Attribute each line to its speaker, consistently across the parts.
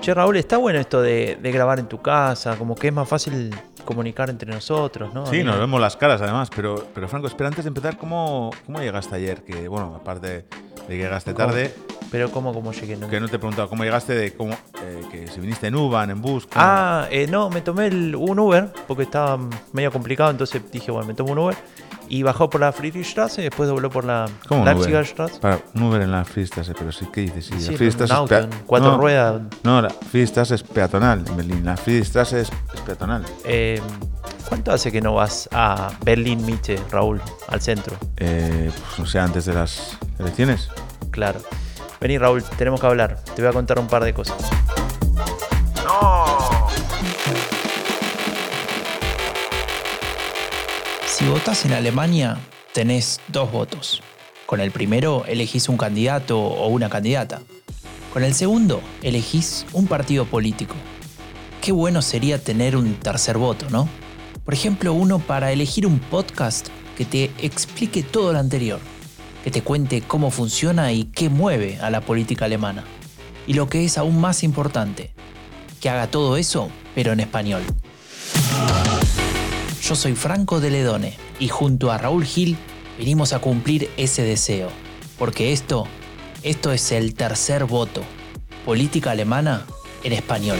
Speaker 1: Che, Raúl, está bueno esto de, de grabar en tu casa, como que es más fácil comunicar entre nosotros, ¿no?
Speaker 2: Sí, nos vemos las caras además, pero, pero Franco, espera, antes de empezar, ¿cómo, cómo llegaste ayer? Que bueno, aparte de que llegaste
Speaker 1: ¿Cómo?
Speaker 2: tarde,
Speaker 1: Pero ¿cómo, cómo llegué? No-
Speaker 2: que no te he preguntado cómo llegaste, de cómo, eh, que si viniste en Uban, en bus. ¿cómo?
Speaker 1: Ah, eh, no, me tomé el- un Uber porque estaba medio complicado, entonces dije, bueno, me tomo un Uber. Y bajó por la Friedrichstraße y después dobló por la
Speaker 2: ¿Cómo
Speaker 1: Leipziger? Straße.
Speaker 2: Para, un Uber en la Friedrichstraße, pero sí, ¿qué dices? Sí,
Speaker 1: Sí,
Speaker 2: la Friedrichstraße es
Speaker 1: auto, cuatro
Speaker 2: no,
Speaker 1: ruedas.
Speaker 2: No, la Friedrichstraße es peatonal en Berlín. La Friedrichstraße es, es peatonal.
Speaker 1: Eh, ¿Cuánto hace que no vas a Berlín Mitte, Raúl, al centro?
Speaker 2: Eh, pues, o sea, antes de las elecciones.
Speaker 1: Claro. Vení, Raúl, tenemos que hablar. Te voy a contar un par de cosas.
Speaker 3: Si votás en Alemania, tenés dos votos. Con el primero elegís un candidato o una candidata. Con el segundo elegís un partido político. Qué bueno sería tener un tercer voto, ¿no? Por ejemplo, uno para elegir un podcast que te explique todo lo anterior, que te cuente cómo funciona y qué mueve a la política alemana. Y lo que es aún más importante, que haga todo eso, pero en español. Yo soy Franco de Ledone y junto a Raúl Gil venimos a cumplir ese deseo. Porque esto, esto es el tercer voto. Política alemana en español.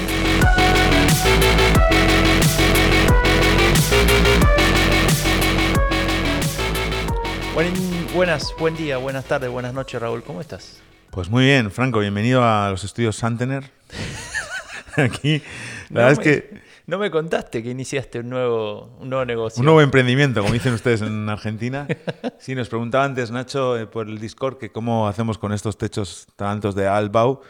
Speaker 1: Buen- buenas, buen día, buenas tardes, buenas noches, Raúl. ¿Cómo estás?
Speaker 2: Pues muy bien, Franco, bienvenido a los estudios Santener. Aquí, la verdad es que
Speaker 1: No me contaste que iniciaste un nuevo, un nuevo negocio.
Speaker 2: un nuevo emprendimiento, como dicen ustedes en Argentina. Sí, nos preguntaba antes Nacho eh, por el Discord que cómo hacemos con estos techos tan altos de Albau.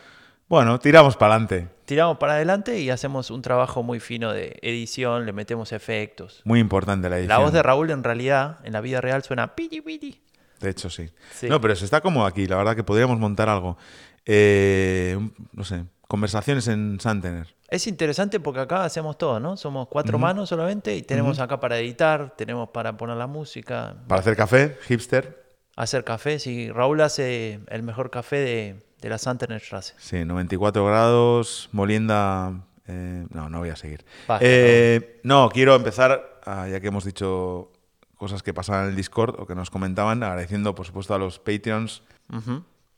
Speaker 2: Bueno, tiramos para adelante.
Speaker 1: Tiramos para adelante y hacemos un trabajo muy fino de edición, le metemos efectos.
Speaker 2: Muy importante la edición.
Speaker 1: La voz de Raúl en realidad, en la vida real, suena piti piti.
Speaker 2: De hecho, sí.
Speaker 1: Sí.
Speaker 2: No, pero se está como aquí. La verdad que podríamos montar algo. Eh, no sé, conversaciones en Santener.
Speaker 1: Es interesante porque acá hacemos todo, ¿no? Somos cuatro manos solamente y tenemos acá para editar, tenemos para poner la música,
Speaker 2: Para hacer café, hipster.
Speaker 1: hacer café. Sí, Raúl hace el mejor café de, de la Santenerstraße.
Speaker 2: Sí, 94 grados, molienda... eh, no, no voy a seguir. Eh, no, quiero empezar, ah, ya que hemos dicho cosas que pasaban en el Discord o que nos comentaban, agradeciendo por supuesto a los Patreons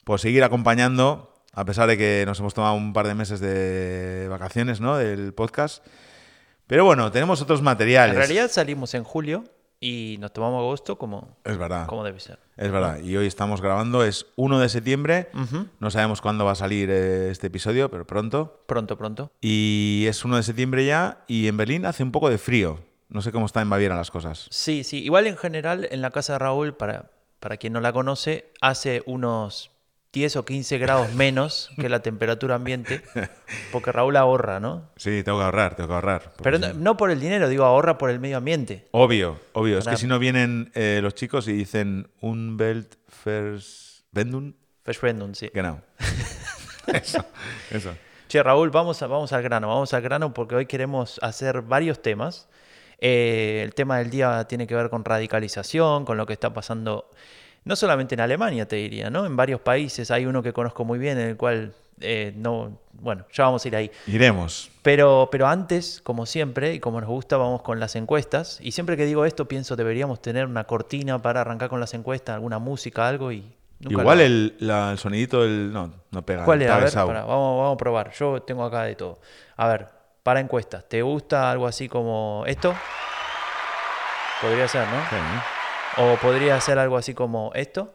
Speaker 2: por seguir acompañando, a pesar de que nos hemos tomado un par de meses de vacaciones ¿no? del podcast. Pero bueno, tenemos otros materiales.
Speaker 1: En realidad salimos en julio y nos tomamos agosto como,
Speaker 2: Es verdad.
Speaker 1: como debe ser.
Speaker 2: Es verdad. Y hoy estamos grabando, es 1 de septiembre. No sabemos cuándo va a salir eh, este episodio, pero pronto.
Speaker 1: Pronto, pronto.
Speaker 2: Y es 1 de septiembre ya y en Berlín hace un poco de frío. No sé cómo está en Baviera las cosas.
Speaker 1: Sí, sí. Igual en general en la casa de Raúl, para, para quien no la conoce, hace unos 10 o 15 grados menos que la temperatura ambiente, porque Raúl ahorra, ¿no?
Speaker 2: Sí, tengo que ahorrar, tengo que ahorrar.
Speaker 1: Pero no,
Speaker 2: no-
Speaker 1: por el dinero, digo, ahorra por el medio ambiente.
Speaker 2: Obvio, obvio. Es que si no vienen eh, los chicos y dicen un Belt First Vendun,
Speaker 1: Verschwendung, sí.
Speaker 2: genau. eso, eso.
Speaker 1: Che, Raúl, vamos, a- vamos al grano, vamos al grano porque hoy queremos hacer varios temas. Eh, el tema del día tiene que ver con radicalización, con lo que está pasando, no solamente en Alemania, te diría, ¿no? En varios países. Hay uno que conozco muy bien, en el cual eh, no. Bueno, ya vamos a ir ahí.
Speaker 2: Iremos.
Speaker 1: Pero, pero antes, como siempre, y como nos gusta, vamos con las encuestas. Y siempre que digo esto, pienso deberíamos tener una cortina para arrancar con las encuestas, alguna música, algo y. nunca
Speaker 2: Igual el, la- el sonidito del. No, no pega.
Speaker 1: ¿Cuál era? A ver, vamos, vamos a probar. Yo tengo acá de todo. A ver, para encuestas. ¿Te gusta algo así como esto? Podría ser, ¿no?
Speaker 2: Sí.
Speaker 1: O podría ser algo así como esto.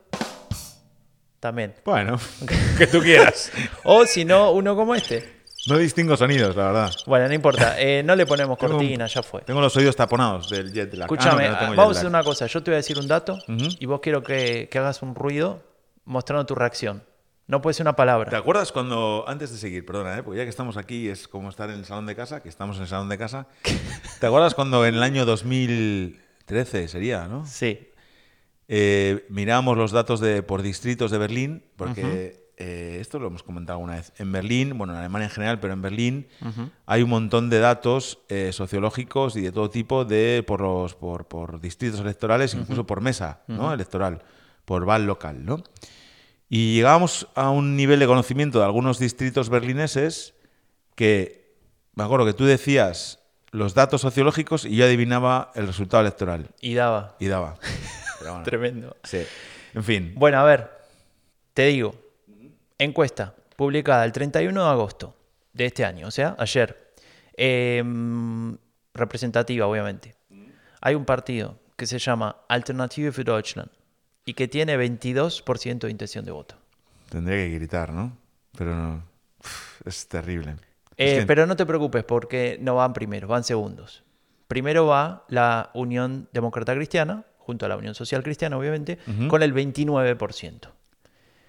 Speaker 1: También.
Speaker 2: Bueno, que tú quieras.
Speaker 1: O si no, uno como este.
Speaker 2: No distingo sonidos, la verdad.
Speaker 1: Bueno, no importa. Eh, no le ponemos
Speaker 2: Tengo
Speaker 1: cortina, ya fue.
Speaker 2: Tengo los oídos taponados del jet lag. Ah, no,
Speaker 1: Escúchame,
Speaker 2: que no tengo
Speaker 1: vamos a hacer una cosa. Yo te voy a decir un dato y vos quiero que, que hagas un ruido mostrando tu reacción. No puede ser una
Speaker 2: ¿Te
Speaker 1: palabra.
Speaker 2: acuerdas cuando, antes de seguir, perdona, ¿eh? porque ya que estamos aquí es como estar en el salón de casa, que estamos en el salón de casa, ¿te acuerdas cuando en el año 2013 sería, ¿no?
Speaker 1: Sí.
Speaker 2: Eh, mirábamos los datos de, por distritos de Berlín, porque eh, esto lo hemos comentado alguna vez. En Berlín, bueno, en Alemania en general, pero en Berlín hay un montón de datos eh, sociológicos y de todo tipo de por los por, por distritos electorales, incluso por mesa ¿no? electoral, por Wahl local, ¿no? Y llegábamos a un nivel de conocimiento de algunos distritos berlineses que, me acuerdo que tú decías los datos sociológicos y yo adivinaba el resultado electoral.
Speaker 1: Y daba.
Speaker 2: Y daba. Pero bueno,
Speaker 1: Tremendo.
Speaker 2: sí. En fin.
Speaker 1: Bueno, a ver, te digo, encuesta publicada el 31 de agosto de este año, o sea, ayer, Em, representativa, obviamente. Hay un partido que se llama Alternative für Deutschland y que tiene 22% de intención de voto.
Speaker 2: Tendría que gritar, ¿no? Pero no. Es terrible.
Speaker 1: Eh,
Speaker 2: Es que-
Speaker 1: Pero no te preocupes porque no van primeros, van segundos. Primero va la Unión Demócrata Cristiana, junto a la Unión Social Cristiana, obviamente, con el 29%.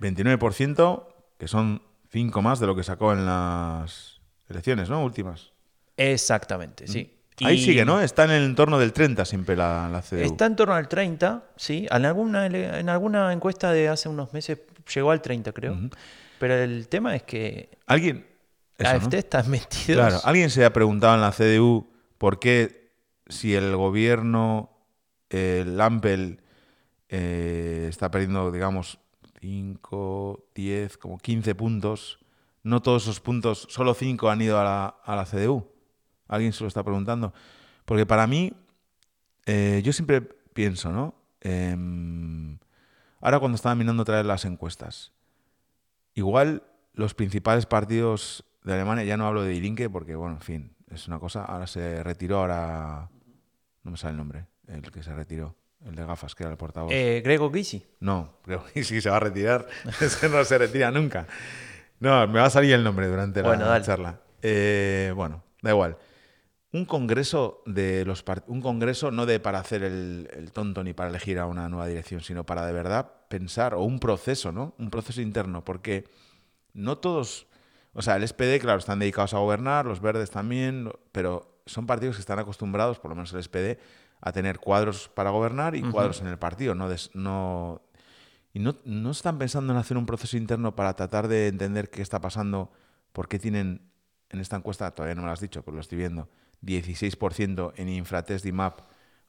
Speaker 2: 29%, que son 5 más de lo que sacó en las elecciones, ¿no? Últimas.
Speaker 1: Exactamente, sí.
Speaker 2: Ahí sigue, ¿no? Está en el entorno del 30 siempre la, la CDU.
Speaker 1: Está en torno al 30, sí. En alguna, en alguna encuesta de hace unos meses llegó al 30, creo. Pero el tema es que
Speaker 2: ¿Alguien? Eso,
Speaker 1: AFD
Speaker 2: ¿no?
Speaker 1: está 22.
Speaker 2: Claro, ¿alguien se ha preguntado en la CDU por qué si el gobierno, el Ampel, eh, está perdiendo, digamos, 5, 10, como 15 puntos, no todos esos puntos, solo 5 han ido a la, CDU? ¿Alguien se lo está preguntando? Porque para mí, eh, yo siempre pienso, ¿no? Em, ahora cuando estaba mirando otra vez las encuestas, igual los principales partidos de Alemania, ya no hablo de Linke porque, bueno, en fin, es una cosa, ahora se retiró, ahora no me sale el nombre, el que se retiró, el de gafas, que era el portavoz.
Speaker 1: Eh, Grego Gysi.
Speaker 2: No, que sí se va a retirar, es que no se retira nunca. No, me va a salir el nombre durante
Speaker 1: Bueno,
Speaker 2: la
Speaker 1: dale.
Speaker 2: charla. Eh, bueno, da igual. Un congreso de los un congreso no de para hacer el, el tonto ni para elegir a una nueva dirección, sino para de verdad pensar, o un proceso, ¿no? Un proceso interno, porque no todos, o sea, el SPD, claro, están dedicados a gobernar, los verdes también, pero son partidos que están acostumbrados, por lo menos el SPD, a tener cuadros para gobernar y cuadros en el partido, no, des- no y no, no están pensando en hacer un proceso interno para tratar de entender qué está pasando, por qué tienen en esta encuesta, todavía no me lo has dicho, pero lo estoy viendo, 16% en Infratest y MAP.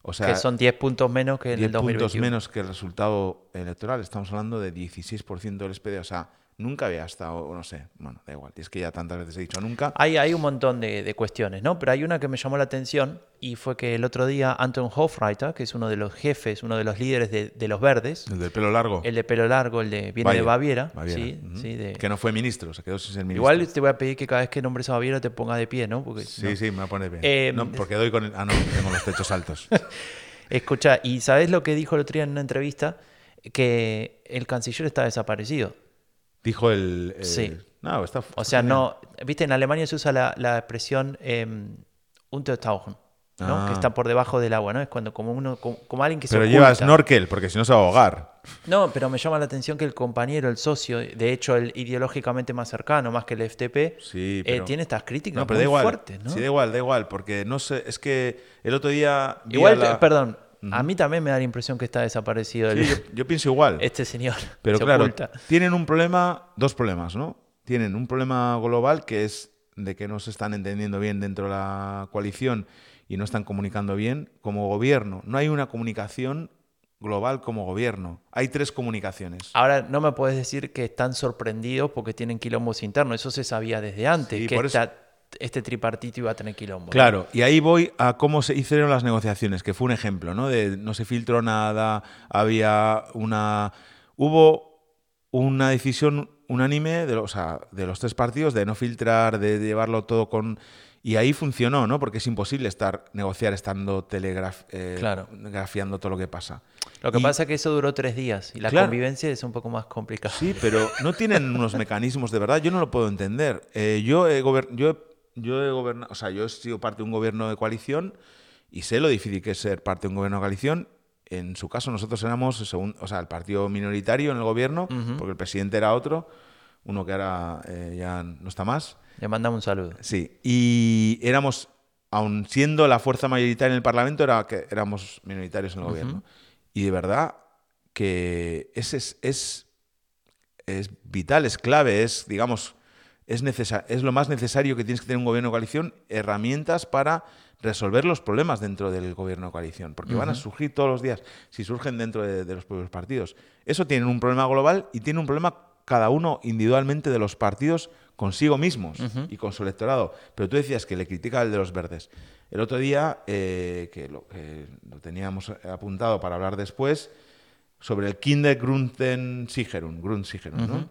Speaker 2: O sea,
Speaker 1: que son 10 puntos menos que en
Speaker 2: 10
Speaker 1: el 2021.
Speaker 2: puntos menos que el resultado electoral. Estamos hablando de 16% del SPD. O sea, nunca había estado, o no sé, bueno, da igual. Es que ya tantas veces he dicho nunca.
Speaker 1: Hay, hay un montón de, de cuestiones, ¿no? Pero hay una que me llamó la atención y fue que el otro día Anton Hofreiter, que es uno de los jefes, uno de los líderes de, de los verdes,
Speaker 2: El del pelo largo.
Speaker 1: el de pelo largo, el de viene de
Speaker 2: Baviera,
Speaker 1: Baviera, sí,
Speaker 2: ujú.
Speaker 1: sí, de-
Speaker 2: Que no fue ministro, se quedó sin ser ministro.
Speaker 1: Igual te voy a pedir que cada vez que nombres a Baviera te ponga de pie, ¿no? Porque
Speaker 2: Sí,
Speaker 1: no.
Speaker 2: sí, me va a poner bien.
Speaker 1: Eh,
Speaker 2: no, porque doy con el... Ah, no, tengo los techos altos.
Speaker 1: Escucha, ¿y sabes lo que dijo el otro día en una entrevista? Que el canciller está desaparecido.
Speaker 2: Dijo el... el-
Speaker 1: Sí.
Speaker 2: No, está...
Speaker 1: O sea, no. Viste, en Alemania se usa la, la expresión eh, untertauchen, ¿no?
Speaker 2: Ah.
Speaker 1: Que está por debajo del agua, ¿no? Es cuando como uno, como, como alguien que
Speaker 2: Pero
Speaker 1: se
Speaker 2: lleva
Speaker 1: oculta.
Speaker 2: snorkel, porque si no se va a ahogar.
Speaker 1: No, pero me llama la atención que el compañero, el socio, de hecho el ideológicamente más cercano, más que el FTP,
Speaker 2: Sí,
Speaker 1: eh,
Speaker 2: pero-
Speaker 1: tiene estas críticas
Speaker 2: No, pero
Speaker 1: muy
Speaker 2: da igual.
Speaker 1: fuertes, ¿no?
Speaker 2: Sí, da igual, da igual, porque no sé, es que el otro día...
Speaker 1: Igual,
Speaker 2: la-
Speaker 1: perdón, a mí también me da la impresión que está desaparecido el-
Speaker 2: Sí, yo, yo pienso igual.
Speaker 1: este señor.
Speaker 2: Pero
Speaker 1: se
Speaker 2: claro,
Speaker 1: oculta.
Speaker 2: tienen un problema, dos problemas, ¿no? Tienen un problema global que es de que no se están entendiendo bien dentro de la coalición y no están comunicando bien como gobierno. No hay una comunicación global como gobierno. Hay tres comunicaciones.
Speaker 1: Ahora, no me puedes decir que están sorprendidos porque tienen quilombos internos. Eso se sabía desde antes,
Speaker 2: Sí,
Speaker 1: que
Speaker 2: por eso-
Speaker 1: este tripartito iba a tener quilombo.
Speaker 2: Claro, y ahí voy a cómo se hicieron las negociaciones, que fue un ejemplo, ¿no? De no se filtró nada, había una... Hubo una decisión unánime de los, o sea, de los tres partidos de no filtrar, de llevarlo todo con... Y ahí funcionó, ¿no? Porque es imposible estar negociar estando telegrafiando
Speaker 1: Claro.
Speaker 2: todo lo que pasa.
Speaker 1: Lo que
Speaker 2: Y-
Speaker 1: pasa es que eso duró tres días y la
Speaker 2: Claro.
Speaker 1: convivencia es un poco más complicada.
Speaker 2: Sí, pero no tienen unos mecanismos de verdad. Yo no lo puedo entender. Eh, yo he yo he- yo he gobernado, o sea, yo he sido parte de un gobierno de coalición y sé lo difícil que es ser parte de un gobierno de coalición. En su caso, nosotros éramos según, o sea, el partido minoritario en el gobierno, porque el presidente era otro, uno que ahora eh, ya no está más.
Speaker 1: Le mandamos un saludo.
Speaker 2: Sí, y éramos, aun siendo la fuerza mayoritaria en el Parlamento, era que éramos minoritarios en el gobierno. Y de verdad que ese es, es, es vital, es clave, es, digamos, es, lo más necesario que tienes que tener un gobierno de coalición, herramientas para resolver los problemas dentro del gobierno de coalición, porque van a surgir todos los días, si surgen dentro de, de los propios partidos. Eso tiene un problema global y tiene un problema cada uno individualmente de los partidos consigo mismos y con su electorado. Pero tú decías que le critica el de los verdes. El otro día, eh, que, lo, teníamos apuntado para hablar después, sobre el Kindergrundsicherung, Grundsicherung, ¿no?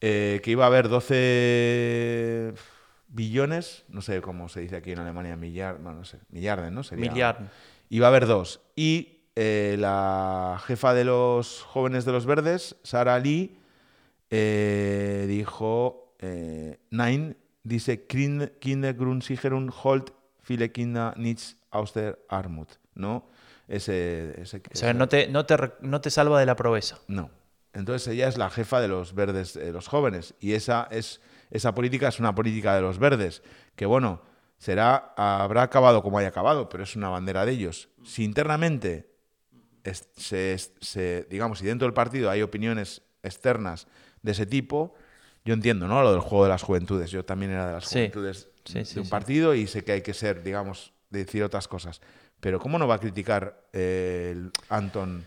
Speaker 2: Eh, que iba a haber 12 billones, no sé cómo se dice aquí en Alemania, millar, no sé, millarden, ¿no?
Speaker 1: Sería,
Speaker 2: Iba a haber dos. Y eh, la jefa de los jóvenes de los verdes, Sara Lee, eh, dijo, eh, Nein, dice, Kindergrundsicherung holt viele Kinder nichts aus der Armut, ¿no? Ese, ese,
Speaker 1: o sea, no, te, no, te, no te salva de la proveza.
Speaker 2: No. Entonces ella es la jefa de los verdes, de los jóvenes, y esa es esa política es una política de los verdes, que bueno, será, habrá acabado como haya acabado, pero es una bandera de ellos. Si internamente, se, digamos, si dentro del partido hay opiniones externas de ese tipo, yo entiendo, ¿no? Lo del juego de las juventudes. Yo también era de las juventudes de un partido y sé que hay que ser, digamos, decir otras cosas. Pero ¿cómo no va a criticar eh, el Anton?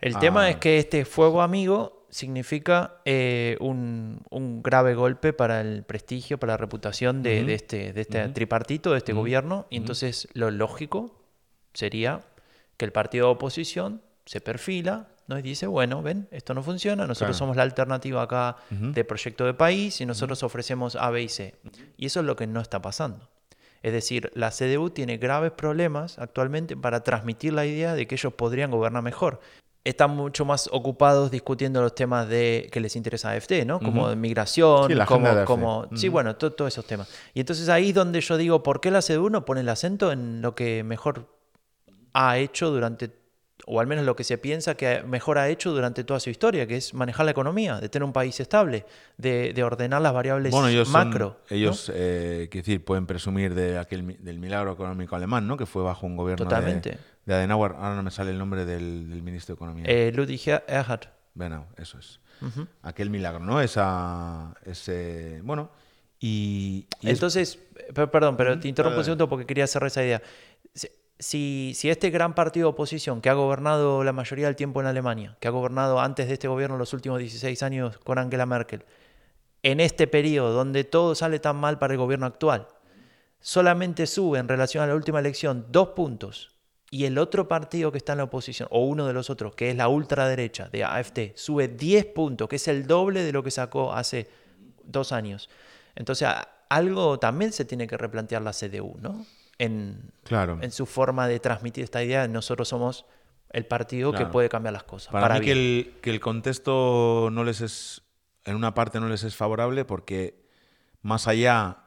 Speaker 1: El tema es que este fuego amigo significa eh, un, grave golpe para el prestigio, para la reputación de, este, de este tripartito, de este gobierno. Y entonces lo lógico sería que el partido de oposición se perfila ¿no? y dice, bueno, ven, esto no funciona, nosotros somos la alternativa acá de proyecto de país y nosotros ofrecemos A, B y C. Y eso es lo que no está pasando. Es decir, la CDU tiene graves problemas actualmente para transmitir la idea de que ellos podrían gobernar mejor están mucho más ocupados discutiendo los temas de que les interesa a AFD, ¿no? Como migración, como, como sí, bueno, todos esos temas. Y entonces ahí es donde yo digo, ¿por qué la CDU no pone el acento en lo que mejor ha hecho durante o al menos lo que se piensa que mejor ha hecho durante toda su historia, que es manejar la economía, de tener un país estable, de, ordenar las variables bueno, ellos macro.
Speaker 2: ellos, eh, decir, pueden presumir de aquel, del milagro económico alemán, ¿no? Que fue bajo un gobierno
Speaker 1: Totalmente
Speaker 2: de Adenauer, ahora no me sale el nombre del, ministro de Economía.
Speaker 1: Eh, Ludwig Erhard.
Speaker 2: Bueno, eso es. Aquel milagro, ¿no? Esa, ese, bueno, y...
Speaker 1: Entonces, perdón, pero te interrumpo un segundo porque quería cerrar esa idea. Si, si este gran partido de oposición que ha gobernado la mayoría del tiempo en Alemania, que ha gobernado antes de este gobierno los últimos 16 años con Angela Merkel, en este periodo donde todo sale tan mal para el gobierno actual, solamente sube en relación a la última elección dos puntos y el otro partido que está en la oposición, o uno de los otros, que es la ultraderecha de AFT, sube 10 puntos, que es el doble de lo que sacó hace dos años. Entonces, algo también se tiene que replantear la CDU, ¿no? En,
Speaker 2: claro.
Speaker 1: en su forma de transmitir esta idea, nosotros somos el partido que puede cambiar las cosas.
Speaker 2: Para, mí que el, que el contexto no les es, en una parte no les es favorable porque más allá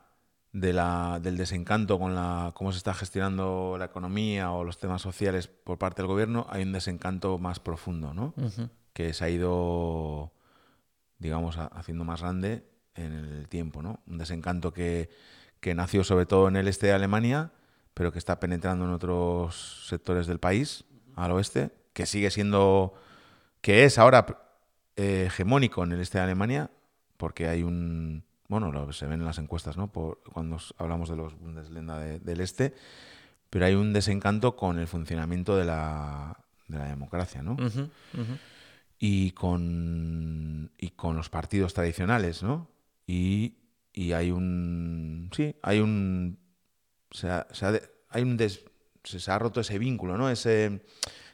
Speaker 2: de la, del desencanto con la, cómo se está gestionando la economía o los temas sociales por parte del gobierno, hay un desencanto más profundo, ¿no? Que se ha ido, digamos, haciendo más grande en el tiempo, ¿no? Un desencanto que, que nació sobre todo en el este de Alemania, pero que está penetrando en otros sectores del país, al oeste, que sigue siendo, que es ahora eh, hegemónico en el este de Alemania, porque hay un bueno, lo, se ven en las encuestas, ¿no? Por, cuando hablamos de los Bundesländer del Este, pero hay un desencanto con el funcionamiento de la, de la democracia, ¿no? Y, con, y con los partidos tradicionales, ¿no? Y, y hay un... Sí, hay un... Se ha, hay un se ha roto ese vínculo, ¿no? Ese,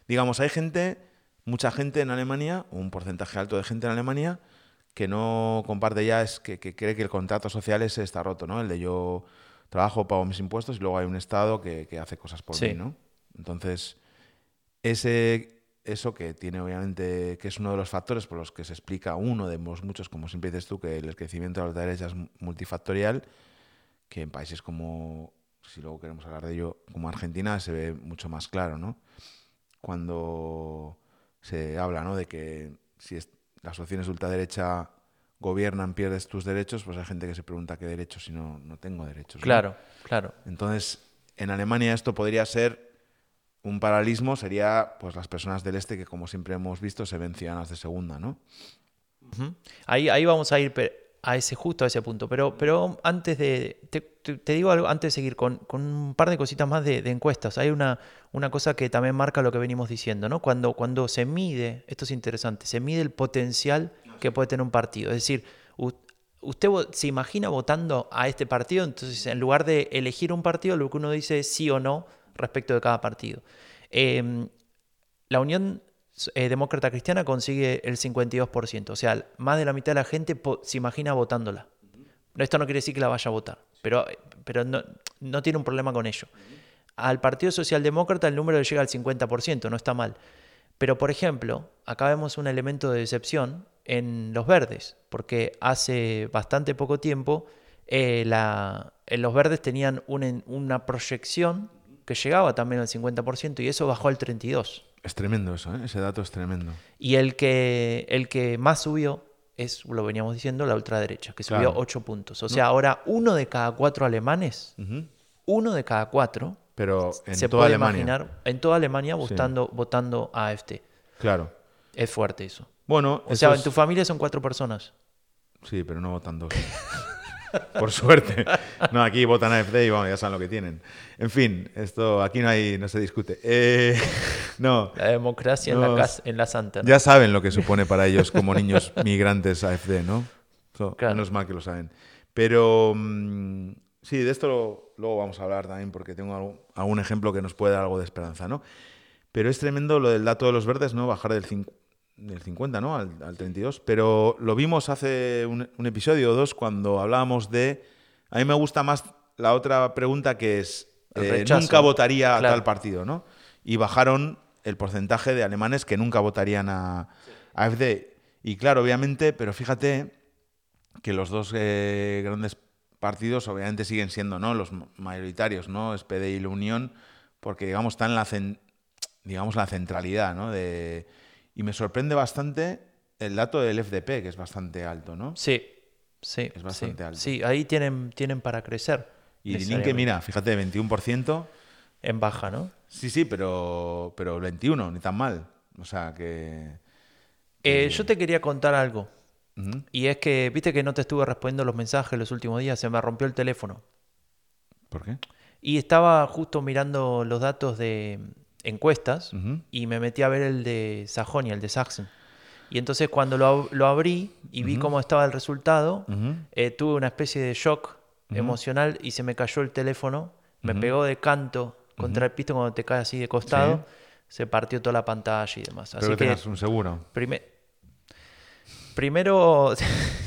Speaker 2: digamos, hay gente, mucha gente en Alemania, un porcentaje alto de gente en Alemania, que no comparte ya es que, cree que el contrato social ese está roto, ¿no? El de yo trabajo, pago mis impuestos y luego hay un Estado que, hace cosas por mí, ¿no? Entonces, ese, eso que tiene obviamente, que es uno de los factores por los que se explica uno de muchos, como siempre dices tú, que el crecimiento de la derecha es multifactorial, que en países como, si luego queremos hablar de ello, como Argentina se ve mucho más claro, ¿no? Cuando se habla, ¿no? De que si es, las opciones de ultraderecha gobiernan, pierdes tus derechos, pues hay gente que se pregunta qué derechos si no, no tengo derechos.
Speaker 1: Claro, claro.
Speaker 2: Entonces, en Alemania esto podría ser un paralelismo, sería pues las personas del este que como siempre hemos visto se ven ciudadanas de segunda, ¿no?
Speaker 1: ahí, ahí vamos a ir a ese justo a ese punto. Pero, pero antes de. Te, digo algo, antes de seguir con, un par de cositas más de, encuestas. Hay una, una cosa que también marca lo que venimos diciendo, ¿no? Cuando, cuando se mide, esto es interesante, se mide el potencial que puede tener un partido. Es decir, usted se imagina votando a este partido, entonces en lugar de elegir un partido, lo que uno dice es sí o no respecto de cada partido. Eh, la Unión eh, Demócrata Cristiana consigue el 52%, o sea, más de la mitad de la gente se imagina votándola. Esto no quiere decir que la vaya a votar, pero, pero no, no tiene un problema con ello. Al Partido Socialdemócrata el número llega al 50%, no está mal. Pero, por ejemplo, acá vemos un elemento de decepción en los verdes, porque hace bastante poco tiempo eh, la- en los verdes tenían un- una proyección que llegaba también al 50% y eso bajó al 32%.
Speaker 2: Es tremendo eso, ¿eh? ese dato es tremendo.
Speaker 1: Y el que, el que más subió es, lo veníamos diciendo, la ultraderecha, que subió
Speaker 2: Claro.
Speaker 1: 8 puntos. O sea, ahora uno de cada cuatro alemanes, uno de cada cuatro,
Speaker 2: Pero en
Speaker 1: se
Speaker 2: toda
Speaker 1: puede
Speaker 2: Alemania.
Speaker 1: imaginar en toda Alemania votando, votando a AfD.
Speaker 2: Claro.
Speaker 1: Es fuerte eso.
Speaker 2: Bueno,
Speaker 1: O sea,
Speaker 2: es-
Speaker 1: en tu familia son cuatro personas.
Speaker 2: Sí, pero no votan dos. Por suerte. No, aquí votan AFD y bueno, ya saben lo que tienen. En fin, esto aquí no hay, no se discute. Eh, no,
Speaker 1: La democracia en,
Speaker 2: No,
Speaker 1: la casa, en la santa. ¿no?
Speaker 2: ya saben lo que supone para ellos como niños migrantes AFD, ¿no? Eso,
Speaker 1: Claro.
Speaker 2: Menos mal que lo saben. Pero mm, sí, de esto lo- luego vamos a hablar también porque tengo algún, algún ejemplo que nos puede dar algo de esperanza, ¿no? Pero es tremendo lo del dato de los verdes, ¿no? Bajar del, cin- del 50, ¿no? Al, al 32. Pero lo vimos hace un, un episodio o dos cuando hablábamos de... A mí me gusta más la otra pregunta que es... Eh, nunca votaría a
Speaker 1: Claro.
Speaker 2: tal partido, ¿no? Y bajaron el porcentaje de alemanes que nunca votarían a, a AfD. Y claro, obviamente, pero fíjate que los dos eh, grandes partidos obviamente siguen siendo ¿no? los mayoritarios, ¿no? SPD y la Unión, porque digamos están en la, cen- digamos, la centralidad, ¿no? De, y me sorprende bastante el dato del FDP, que es bastante alto, ¿no?
Speaker 1: Sí, sí.
Speaker 2: Es bastante
Speaker 1: sí.
Speaker 2: alto.
Speaker 1: Sí, ahí tienen, tienen para crecer.
Speaker 2: Y
Speaker 1: necesariamente.
Speaker 2: mira, fíjate, 21%.
Speaker 1: En baja, ¿no?
Speaker 2: Sí, sí, pero, pero el 21, ni tan mal. O sea que...
Speaker 1: Eh, yo te quería contar algo. Y es que, viste que no te estuve respondiendo los mensajes los últimos días, se me rompió el teléfono.
Speaker 2: ¿Por qué?
Speaker 1: Y estaba justo mirando los datos de encuestas y me metí a ver el de Sajonia, el de Sachsen. Y entonces cuando lo, lo abrí y vi cómo estaba el resultado, eh, tuve una especie de shock emocional y se me cayó el teléfono, me pegó de canto contra el piso cuando te cae así de costado, se partió toda la pantalla y demás.
Speaker 2: Pero
Speaker 1: Así
Speaker 2: que tengas un seguro.
Speaker 1: prime- primero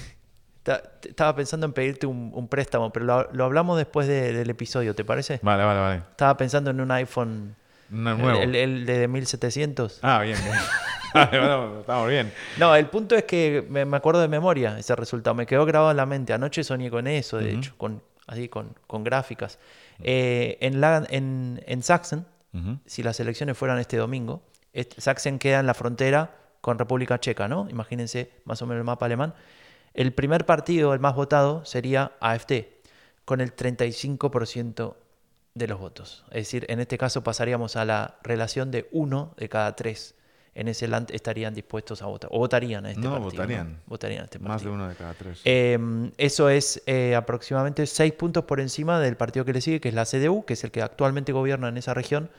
Speaker 1: ta- estaba pensando en pedirte un, un préstamo, pero lo, lo hablamos después de- del episodio, ¿te parece?
Speaker 2: Vale, vale, vale.
Speaker 1: Estaba pensando en un iPhone,
Speaker 2: Un
Speaker 1: el,
Speaker 2: nuevo.
Speaker 1: el- el de 1700.
Speaker 2: Ah, bien, bien. Bueno, estamos bien.
Speaker 1: No, el punto es que me, me acuerdo de memoria ese resultado, me quedó grabado en la mente. Anoche soñé con eso, de hecho, con, así con, con gráficas. Eh, en, la, en, en Sachsen, si las elecciones fueran este domingo, Sachsen queda en la frontera con República Checa, ¿no? Imagínense más o menos el mapa alemán. El primer partido, el más votado, sería AfD, con el 35% de los votos. Es decir, en este caso pasaríamos a la relación de uno de cada tres. En ese land estarían dispuestos a votar. O votarían a este
Speaker 2: No,
Speaker 1: partido.
Speaker 2: votarían.
Speaker 1: Votarían a este
Speaker 2: Más de uno de cada tres.
Speaker 1: Eh, eso es eh, aproximadamente seis puntos por encima del partido que le sigue, que es la CDU, que es el que actualmente gobierna en esa región.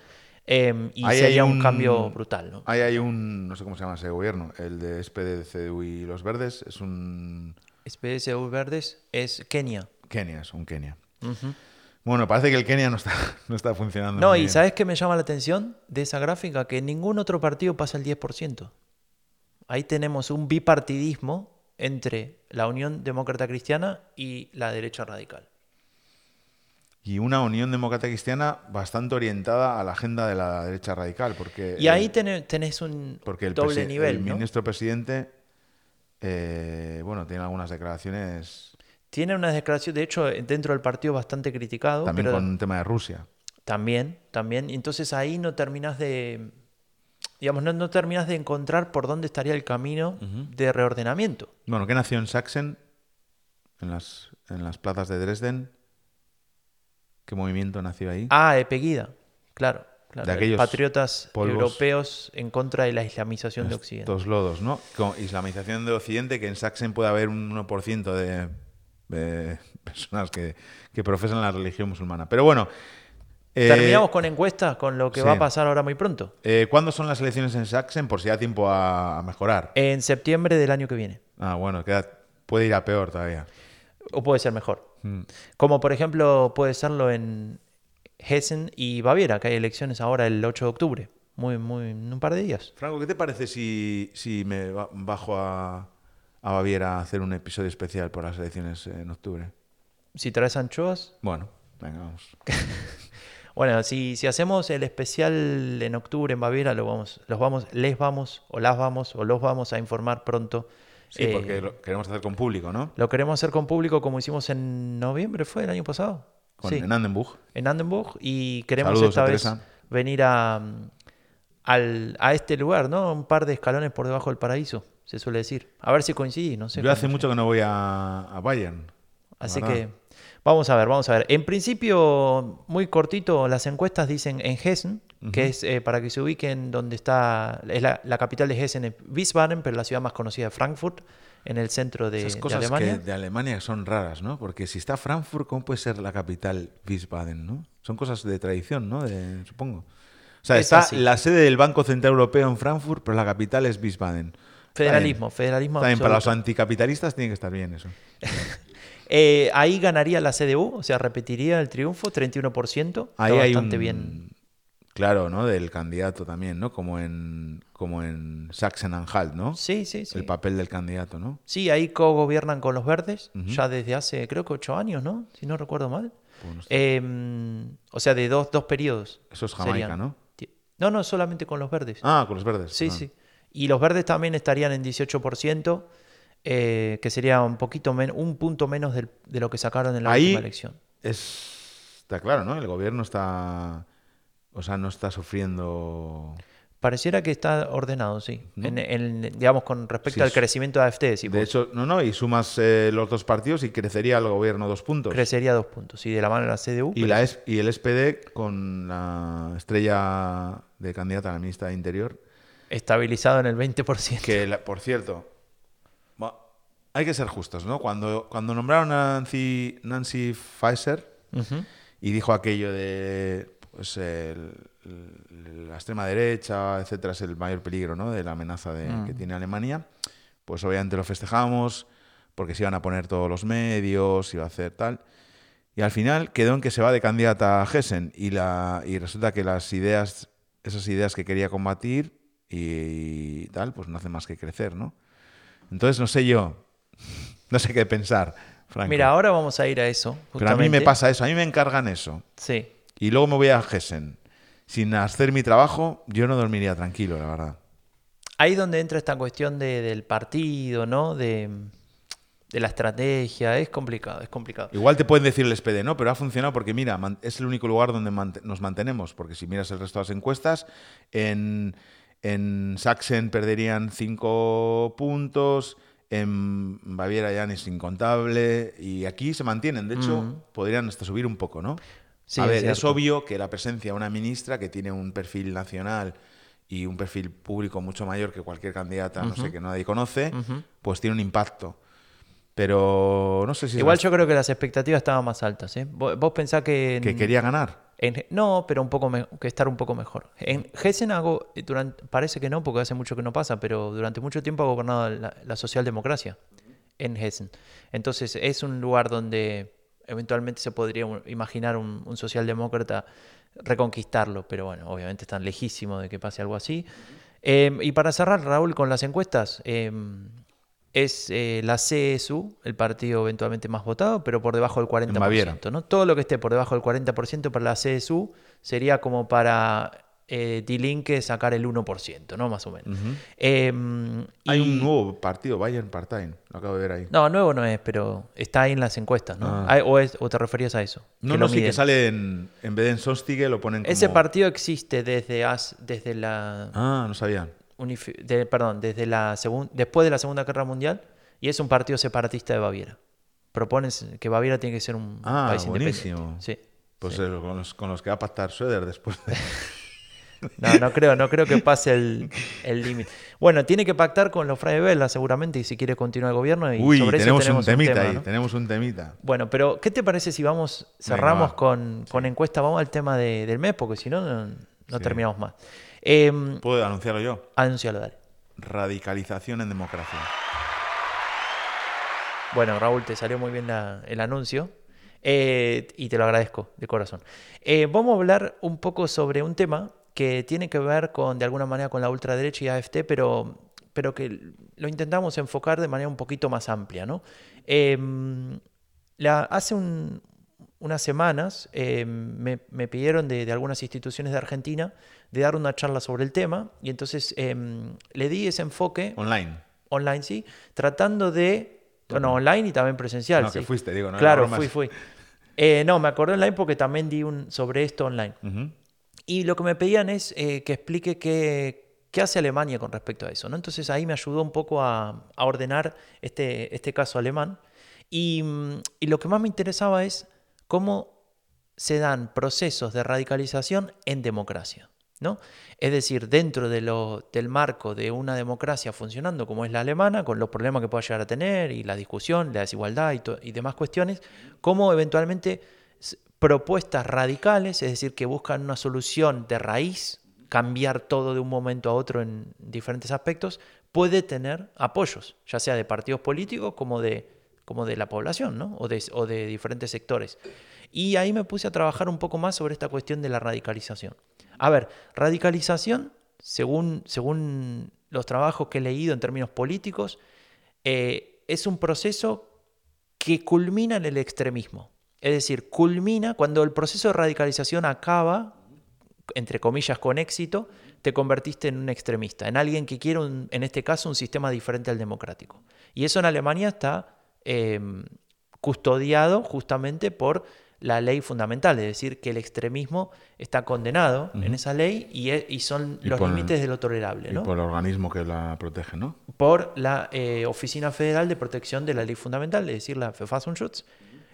Speaker 1: eh, y
Speaker 2: Ahí
Speaker 1: sería
Speaker 2: hay
Speaker 1: un...
Speaker 2: un-
Speaker 1: cambio brutal, ¿no?
Speaker 2: Ahí hay un, no sé cómo se llama ese gobierno, el de SPD, CDU y los verdes, es un...
Speaker 1: SPSU Verdes es Kenia.
Speaker 2: Kenia, es un Kenia.
Speaker 1: Ujú.
Speaker 2: Bueno, parece que el Kenia no está, no está funcionando
Speaker 1: No,
Speaker 2: muy
Speaker 1: y
Speaker 2: bien.
Speaker 1: ¿sabes qué me llama la atención de esa gráfica? Que ningún otro partido pasa el 10%. Ahí tenemos un bipartidismo entre la Unión Demócrata Cristiana y la derecha radical.
Speaker 2: Y una Unión Demócrata Cristiana bastante orientada a la agenda de la derecha radical, porque...
Speaker 1: Y ahí
Speaker 2: el-
Speaker 1: tenés, un
Speaker 2: porque el,
Speaker 1: doble nivel,
Speaker 2: el
Speaker 1: ¿no?
Speaker 2: ministro presidente, eh, bueno, tiene algunas declaraciones
Speaker 1: Tiene una declaración, de hecho, dentro del partido bastante criticado,
Speaker 2: también
Speaker 1: pero
Speaker 2: con un tema de Rusia.
Speaker 1: también, también. Entonces ahí no terminas de, digamos, no, no terminas de encontrar por dónde estaría el camino de reordenamiento.
Speaker 2: Bueno, ¿qué nació en Sachsen? En las, en las plazas de Dresden. ¿Qué movimiento nació ahí?
Speaker 1: Ah, de Peguida, claro. claro.
Speaker 2: De aquellos
Speaker 1: Patriotas europeos en contra de la islamización de Occidente.
Speaker 2: Estos lodos, ¿no? Con islamización de Occidente, que en Sachsen puede haber un 1% de, de personas que, que profesan la religión musulmana. Pero bueno. eh,
Speaker 1: Terminamos con encuestas, con lo que va a pasar ahora muy pronto.
Speaker 2: eh, ¿Cuándo son las elecciones en Sachsen? Por si da tiempo a, mejorar.
Speaker 1: En septiembre del año que viene.
Speaker 2: Ah, bueno, queda, puede ir a peor todavía.
Speaker 1: O puede ser mejor.
Speaker 2: Mm.
Speaker 1: Como por ejemplo puede serlo en Hessen y Baviera, que hay elecciones ahora el 8 de octubre. Muy, muy, en un par de días.
Speaker 2: Franco, ¿qué te parece si, si me ba- bajo a, a Baviera a hacer un episodio especial por las elecciones en octubre?
Speaker 1: Si traes anchoas.
Speaker 2: Bueno, venga, vamos.
Speaker 1: Bueno, si, si hacemos el especial en octubre en Baviera, lo vamos, los vamos, les vamos, o las vamos, o los vamos a informar pronto.
Speaker 2: Sí,
Speaker 1: Eh,
Speaker 2: porque lo queremos hacer con público, ¿no?
Speaker 1: Lo queremos hacer con público como hicimos en noviembre, ¿fue el año pasado?
Speaker 2: Con,
Speaker 1: sí,
Speaker 2: En Andenburg.
Speaker 1: en Andenburg. Y queremos
Speaker 2: Saludos
Speaker 1: esta vez venir a, mm, al- a este lugar, ¿no? Un par de escalones por debajo del paraíso, se suele decir. A ver si coincidís, no sé.
Speaker 2: Yo hace mucho que no voy a, a Bayern.
Speaker 1: Así
Speaker 2: verdad.
Speaker 1: que vamos a ver, vamos a ver. En principio, muy cortito, las encuestas dicen en Hessen, que es eh, para que se ubiquen donde está, es la, la capital de Hessen, es Wiesbaden, pero la ciudad más conocida es Frankfurt, en el centro de,
Speaker 2: Esas
Speaker 1: de
Speaker 2: cosas
Speaker 1: Alemania.
Speaker 2: que de Alemania son raras, ¿no? Porque si está Frankfurt, ¿cómo puede ser la capital Wiesbaden, no? Son cosas de tradición, ¿no? De- supongo. O sea,
Speaker 1: Es
Speaker 2: está
Speaker 1: así.
Speaker 2: la sede del Banco Central Europeo en Frankfurt, pero la capital es Wiesbaden.
Speaker 1: Federalismo, federalismo.
Speaker 2: Está bien, para los anticapitalistas tiene que estar bien eso.
Speaker 1: Eh, ahí ganaría la CDU, o sea, repetiría el triunfo, 31%. Está
Speaker 2: Ahí hay
Speaker 1: bastante
Speaker 2: un...
Speaker 1: bien.
Speaker 2: Claro, ¿no? Del candidato también, ¿no? Como en, como en Sachsen-Anhalt, ¿no?
Speaker 1: Sí, sí, sí.
Speaker 2: El papel del candidato, ¿no?
Speaker 1: Sí, ahí co-gobiernan con los verdes, ya desde hace, creo que ocho años, ¿no? Si no recuerdo mal.
Speaker 2: Bueno,
Speaker 1: Eh, o sea, de dos, dos periodos.
Speaker 2: Eso es Jamaica,
Speaker 1: serían.
Speaker 2: ¿no?
Speaker 1: No, no, solamente con los verdes.
Speaker 2: Ah, con los verdes.
Speaker 1: sí,
Speaker 2: ah.
Speaker 1: sí. Y los verdes también estarían en 18%, eh, que sería un poquito menos, un punto menos del- de lo que sacaron en la
Speaker 2: Ahí
Speaker 1: última elección.
Speaker 2: Es, está claro, ¿no? El gobierno está... O sea, no está sufriendo...
Speaker 1: Pareciera que está ordenado, sí.
Speaker 2: ¿No?
Speaker 1: En, en- digamos, con respecto
Speaker 2: Sí,
Speaker 1: al crecimiento de AFT, si
Speaker 2: De
Speaker 1: vos-
Speaker 2: hecho, no, no, y sumas eh, los dos partidos y crecería el gobierno dos puntos.
Speaker 1: crecería dos puntos. Sí, de la mano de la CDU.
Speaker 2: Y,
Speaker 1: pero
Speaker 2: la es- y el SPD con la estrella de candidata a la ministra de Interior,
Speaker 1: Estabilizado en el 20%.
Speaker 2: que, la- por cierto, hay que ser justos, ¿no? Cuando, cuando nombraron a Nancy, Nancy Pfizer y dijo aquello de pues, el- el- la extrema derecha, etcétera, es el mayor peligro ¿no? de la amenaza de-
Speaker 1: Mm.
Speaker 2: que tiene Alemania, pues obviamente lo festejamos porque se iban a poner todos los medios, se iba a hacer tal. Y al final quedó en que se va de candidata a Hessen y, la, y resulta que las ideas, esas ideas que quería combatir y, tal, pues no hacen más que crecer, ¿no? Entonces no sé yo, no sé qué pensar, Franco.
Speaker 1: Mira, ahora vamos a ir a eso.
Speaker 2: Pero a mí me pasa eso, a mí me encargan eso.
Speaker 1: Sí.
Speaker 2: Y luego me voy a Hessen. Sin hacer mi trabajo, yo no dormiría tranquilo, la verdad.
Speaker 1: Ahí donde entra esta cuestión de- del partido, ¿no? De, de la estrategia. Es complicado, es complicado.
Speaker 2: Igual te pueden decir el SPD, ¿no? Pero ha funcionado porque, mira, es el único lugar donde nos mantenemos. Porque si miras el resto de las encuestas, en, en Sachsen perderían cinco puntos, en Baviera ya ni es incontable, y aquí se mantienen. De hecho,
Speaker 1: Mm.
Speaker 2: podrían hasta subir un poco, ¿no?
Speaker 1: Sí,
Speaker 2: a ver, es, obvio que la presencia de una ministra que tiene un perfil nacional y un perfil público mucho mayor que cualquier candidata, no sé, que nadie conoce, pues tiene un impacto. Pero no sé si
Speaker 1: Igual yo creo que las expectativas estaban más altas, ¿eh? Vos, vos pensás que... en-
Speaker 2: que quería ganar.
Speaker 1: en- no, pero un poco me- que estar un poco mejor. En Hessen hago, eh, durante, parece que no, porque hace mucho que no pasa, pero durante mucho tiempo ha gobernado la, la socialdemocracia en Hessen. Entonces es un lugar donde eventualmente se podría imaginar un, un socialdemócrata reconquistarlo, pero bueno, obviamente están lejísimos de que pase algo así. Eh, y para cerrar, Raúl, con las encuestas, eh, es eh, la CSU, el partido eventualmente más votado, pero por debajo del 40%.
Speaker 2: Baviera.
Speaker 1: ¿no? Todo lo que esté por debajo del 40% para la CSU sería como para eh, Die Linke sacar el 1%, ¿no? Más o menos. Eh,
Speaker 2: Hay
Speaker 1: y-
Speaker 2: un nuevo partido, Bayern Parteien, lo acabo de ver ahí.
Speaker 1: No, nuevo no es, pero está ahí en las encuestas, ¿no?
Speaker 2: Ah.
Speaker 1: Hay- o, es- o te referías a eso?
Speaker 2: No, no, sí, que sale en, en vez de en Sonstige lo ponen como...
Speaker 1: Ese partido existe desde, as- desde la
Speaker 2: Ah, no sabía.
Speaker 1: De- perdón, desde la después de la Segunda Guerra Mundial y es un partido separatista de Baviera. Propones que Baviera tiene que ser un
Speaker 2: Ah,
Speaker 1: país
Speaker 2: buenísimo.
Speaker 1: independiente. Sí.
Speaker 2: Pues eh, con, los, con los que va a pactar Schroeder después. de-
Speaker 1: No, no creo, no creo que pase el límite. Bueno, tiene que pactar con los Frey Vela seguramente y si quiere continuar el gobierno y
Speaker 2: Uy,
Speaker 1: sobre eso
Speaker 2: tenemos,
Speaker 1: tenemos
Speaker 2: un temita
Speaker 1: tema,
Speaker 2: ahí,
Speaker 1: ¿no?
Speaker 2: tenemos un temita.
Speaker 1: Bueno, pero ¿qué te parece si vamos, cerramos
Speaker 2: va.
Speaker 1: con, con encuesta? Vamos al tema de- del mes, porque si no, no, no
Speaker 2: Sí.
Speaker 1: terminamos más. Eh,
Speaker 2: ¿Puedo anunciarlo yo?
Speaker 1: anúncialo, dale.
Speaker 2: Radicalización en democracia.
Speaker 1: Bueno, Raúl, te salió muy bien la- el anuncio eh, y te lo agradezco de corazón. Eh, vamos a hablar un poco sobre un tema que tiene que ver con, de alguna manera, con la ultraderecha y AFT, pero, pero que lo intentamos enfocar de manera un poquito más amplia, ¿no? Em, la- hace un- unas semanas eh, me, me pidieron de, de algunas instituciones de Argentina de dar una charla sobre el tema y entonces em, le di ese enfoque
Speaker 2: Online.
Speaker 1: online, sí, tratando de... Bueno, online y también presencial.
Speaker 2: No, que
Speaker 1: sí.
Speaker 2: fuiste, digo, no
Speaker 1: Claro, fui, fui. Eh, no, me acordé online porque también di un sobre esto online.
Speaker 2: Ujú.
Speaker 1: Y lo que me pedían es eh, que explique qué, qué hace Alemania con respecto a eso. ¿no? Entonces ahí me ayudó un poco a, a ordenar este, este caso alemán. Y, mm, y lo que más me interesaba es cómo se dan procesos de radicalización en democracia. ¿no? Es decir, dentro del marco de una democracia funcionando como es la alemana, con los problemas que pueda llegar a tener y la discusión, la desigualdad y, y demás cuestiones, cómo eventualmente propuestas radicales, es decir, que buscan una solución de raíz, cambiar todo de un momento a otro en diferentes aspectos, puede tener apoyos, ya sea de partidos políticos como de, como de la población, ¿no? o, de, diferentes sectores. Y ahí me puse a trabajar un poco más sobre esta cuestión de la radicalización. A ver, radicalización, según, según los trabajos que he leído en términos políticos, eh, es un proceso que culmina en el extremismo. Es decir, culmina cuando el proceso de radicalización acaba, entre comillas, con éxito, te convertiste en un extremista, en alguien que quiere, un- en este caso, un sistema diferente al democrático. Y eso en Alemania está eh, custodiado justamente por la ley fundamental, es decir, que el extremismo está condenado en esa ley y, e- y son
Speaker 2: Y
Speaker 1: los límites de lo tolerable,
Speaker 2: Y
Speaker 1: ¿no?
Speaker 2: por el organismo que la protege, ¿no?
Speaker 1: por la eh, Oficina Federal de Protección de la Ley Fundamental, es decir, la Verfassungsschutz.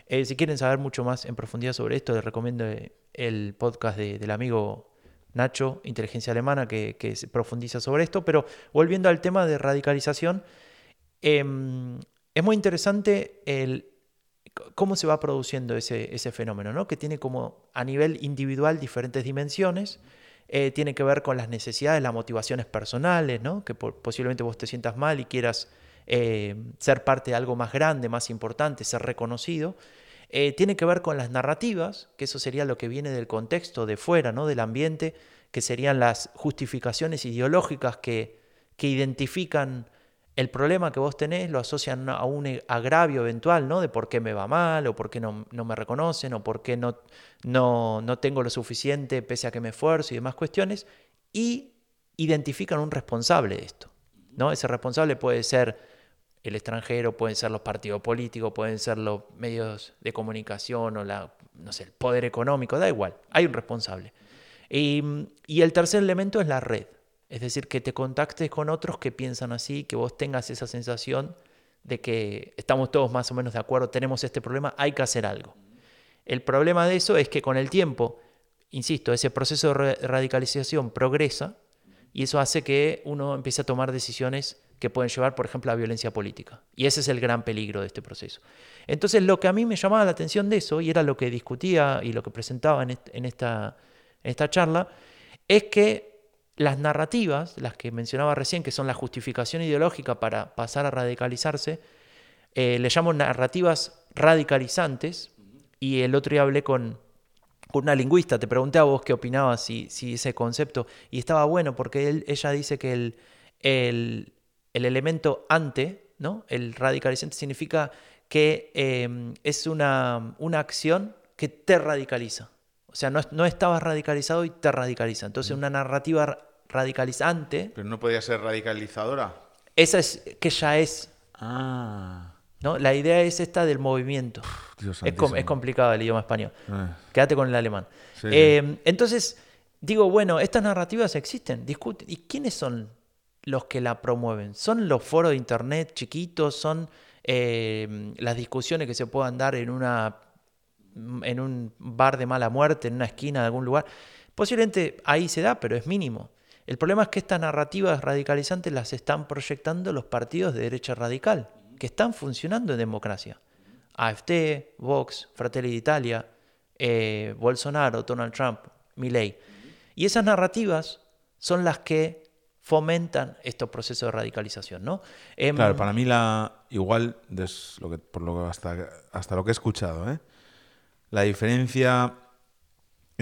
Speaker 1: Eh, si quieren saber mucho más en profundidad sobre esto, les recomiendo eh, el podcast de- del amigo Nacho, Inteligencia Alemana, que, que se profundiza sobre esto. Pero volviendo al tema de radicalización, em, es muy interesante el, cómo se va produciendo ese, fenómeno, ¿no? que tiene como a nivel individual diferentes dimensiones. Eh, tiene que ver con las necesidades, las motivaciones personales, ¿no? que po- posiblemente vos te sientas mal y quieras eh, ser parte de algo más grande, más importante, ser reconocido. Eh, tiene que ver con las narrativas, que eso sería lo que viene del contexto, de fuera, ¿no? del ambiente, que serían las justificaciones ideológicas que, que identifican el problema que vos tenés, lo asocian a un agravio eventual, ¿no? De por qué me va mal, o por qué no, no me reconocen, o por qué no, no, no tengo lo suficiente pese a que me esfuerzo y demás cuestiones, y identifican un responsable de esto, ¿no? Ese responsable puede ser el extranjero, pueden ser los partidos políticos, pueden ser los medios de comunicación o la, no sé, el poder económico, da igual, hay un responsable. Y, y el tercer elemento es la red, es decir, que te contactes con otros que piensan así, que vos tengas esa sensación de que estamos todos más o menos de acuerdo, tenemos este problema, hay que hacer algo. El problema de eso es que con el tiempo, insisto, ese proceso de ra- radicalización progresa y eso hace que uno empiece a tomar decisiones que pueden llevar, por ejemplo, a violencia política. Y ese es el gran peligro de este proceso. Entonces, lo que a mí me llamaba la atención de eso, y era lo que discutía y lo que presentaba en esta, en esta charla, es que las narrativas, las que mencionaba recién, que son la justificación ideológica para pasar a radicalizarse, eh, le llamo narrativas radicalizantes, y el otro día hablé con, con una lingüista, te pregunté a vos qué opinabas si, si ese concepto, y estaba bueno porque él- ella dice que el, el, el elemento ante, ¿no? el radicalizante significa que eh, es una, una acción que te radicaliza. O sea, no, no estabas radicalizado y te radicaliza. Entonces, una narrativa ra- radicalizante,
Speaker 2: Pero no podía ser radicalizadora.
Speaker 1: esa es que ya es,
Speaker 2: Ah.
Speaker 1: ¿no? La idea es esta del movimiento.
Speaker 2: Dios
Speaker 1: Es, com- es complicado el idioma español.
Speaker 2: Ah.
Speaker 1: Quédate con el alemán.
Speaker 2: Sí,
Speaker 1: Eh, Entonces, digo, bueno, estas narrativas existen, discuten. ¿Y quiénes son los que la promueven? ¿Son los foros de internet chiquitos? ¿Son eh, las discusiones que se puedan dar en, una, en un bar de mala muerte, en una esquina de algún lugar? Posiblemente ahí se da, pero es mínimo. El problema es que estas narrativas radicalizantes las están proyectando los partidos de derecha radical, que están funcionando en democracia. AFT, Vox, Fratelli d'Italia, eh, Bolsonaro, Donald Trump, Milley. Y esas narrativas son las que fomentan estos procesos de radicalización, ¿no? Em,
Speaker 2: Claro, para mí la igual por lo hasta, hasta lo que he escuchado, ¿eh? la diferencia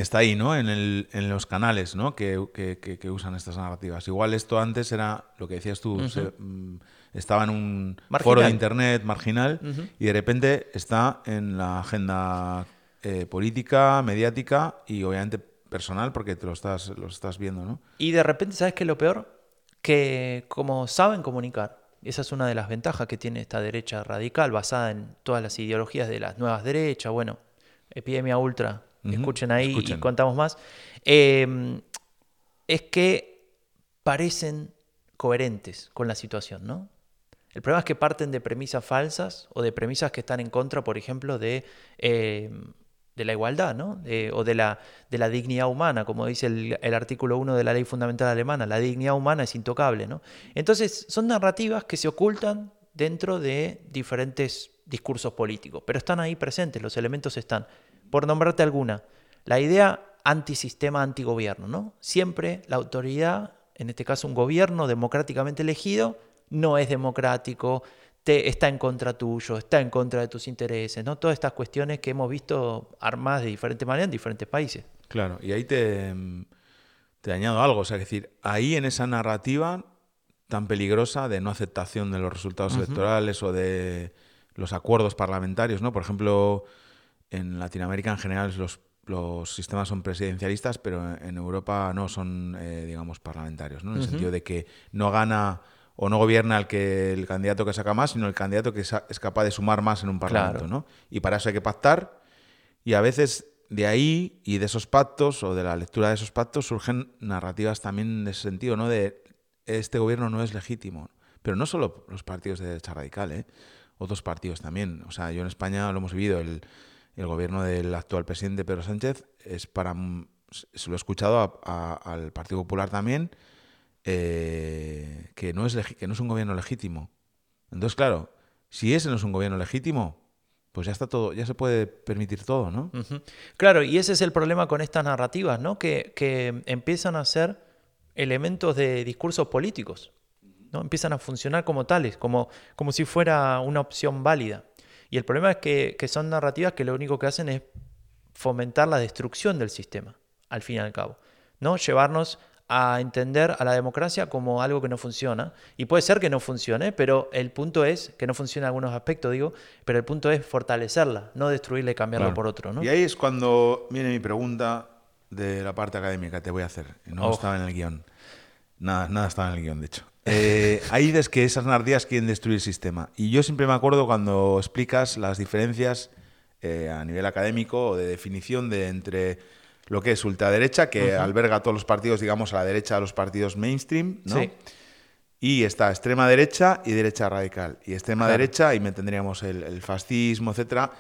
Speaker 2: está ahí, ¿no? En, el, en los canales, ¿no? Que, que- que- que usan estas narrativas. Igual esto antes era lo que decías tú, se- mm, estaba en un
Speaker 1: Marginal.
Speaker 2: foro de internet marginal y de repente está en la agenda eh, política, mediática y obviamente personal porque te lo estás, lo estás viendo, ¿no?
Speaker 1: Y de repente, ¿sabes qué es lo peor? Que como saben comunicar, esa es una de las ventajas que tiene esta derecha radical basada en todas las ideologías de las nuevas derechas, bueno, epidemia ultra, Escuchen ahí
Speaker 2: escuchen.
Speaker 1: y contamos más, eh, es que parecen coherentes con la situación, ¿no? El problema es que parten de premisas falsas o de premisas que están en contra, por ejemplo, de, eh, de la igualdad, ¿no? O de la, de la dignidad humana, como dice el, el artículo 1 de la ley fundamental alemana, la dignidad humana es intocable, ¿no? Entonces, son narrativas que se ocultan dentro de diferentes discursos políticos, pero están ahí presentes, los elementos están. Por nombrarte alguna, la idea antisistema, antigobierno, ¿no? Siempre la autoridad, en este caso un gobierno democráticamente elegido, no es democrático, te, está en contra tuyo, está en contra de tus intereses, ¿no? Todas estas cuestiones que hemos visto armadas de diferente manera en diferentes países.
Speaker 2: Claro, y ahí te, te añado algo, o sea, es decir, ahí en esa narrativa tan peligrosa de no aceptación de los resultados electorales o de los acuerdos parlamentarios, ¿no? Por ejemplo, en Latinoamérica en general los, los sistemas son presidencialistas, pero en Europa no son, eh, digamos, parlamentarios, ¿no? En el sentido de que no gana o no gobierna el que el candidato que saca más, sino el candidato que es capaz de sumar más en un parlamento,
Speaker 1: Claro.
Speaker 2: ¿no? Y para eso hay que pactar y a veces de ahí y de esos pactos o de la lectura de esos pactos surgen narrativas también en ese sentido, ¿no? De este gobierno no es legítimo. Pero no solo los partidos de derecha radical, ¿eh? Otros partidos también. O sea, yo en España lo hemos vivido. El, el gobierno del actual presidente Pedro Sánchez es para... Se lo he escuchado al Partido Popular también, eh, que, no es que no es un gobierno legítimo. Entonces, claro, si ese no es un gobierno legítimo, pues ya está todo, ya se puede permitir todo, ¿no?
Speaker 1: Claro, y ese es el problema con estas narrativas, ¿no? Que, que empiezan a ser elementos de discursos políticos, ¿no? Empiezan a funcionar como tales, como, como si fuera una opción válida. Y el problema es que, que son narrativas que lo único que hacen es fomentar la destrucción del sistema, al fin y al cabo, ¿no? Llevarnos a entender a la democracia como algo que no funciona. Y puede ser que no funcione, pero el punto es, que no funcione en algunos aspectos, digo, pero el punto es fortalecerla, no destruirla y cambiarla
Speaker 2: Claro.
Speaker 1: por otro, ¿no?
Speaker 2: Y ahí es cuando viene mi pregunta de la parte académica, te voy a hacer. No estaba en el guion. Nada, nada estaba en el guion, de hecho. Eh, ahí dices que esas narrativas quieren destruir el sistema. Y yo siempre me acuerdo cuando explicas las diferencias eh, a nivel académico o de definición de entre lo que es ultraderecha, que alberga a todos los partidos, digamos, a la derecha de los partidos mainstream, ¿no?
Speaker 1: Sí.
Speaker 2: Y está extrema derecha y derecha radical. Y extrema
Speaker 1: Claro.
Speaker 2: derecha, y me tendríamos el, el fascismo, etcétera,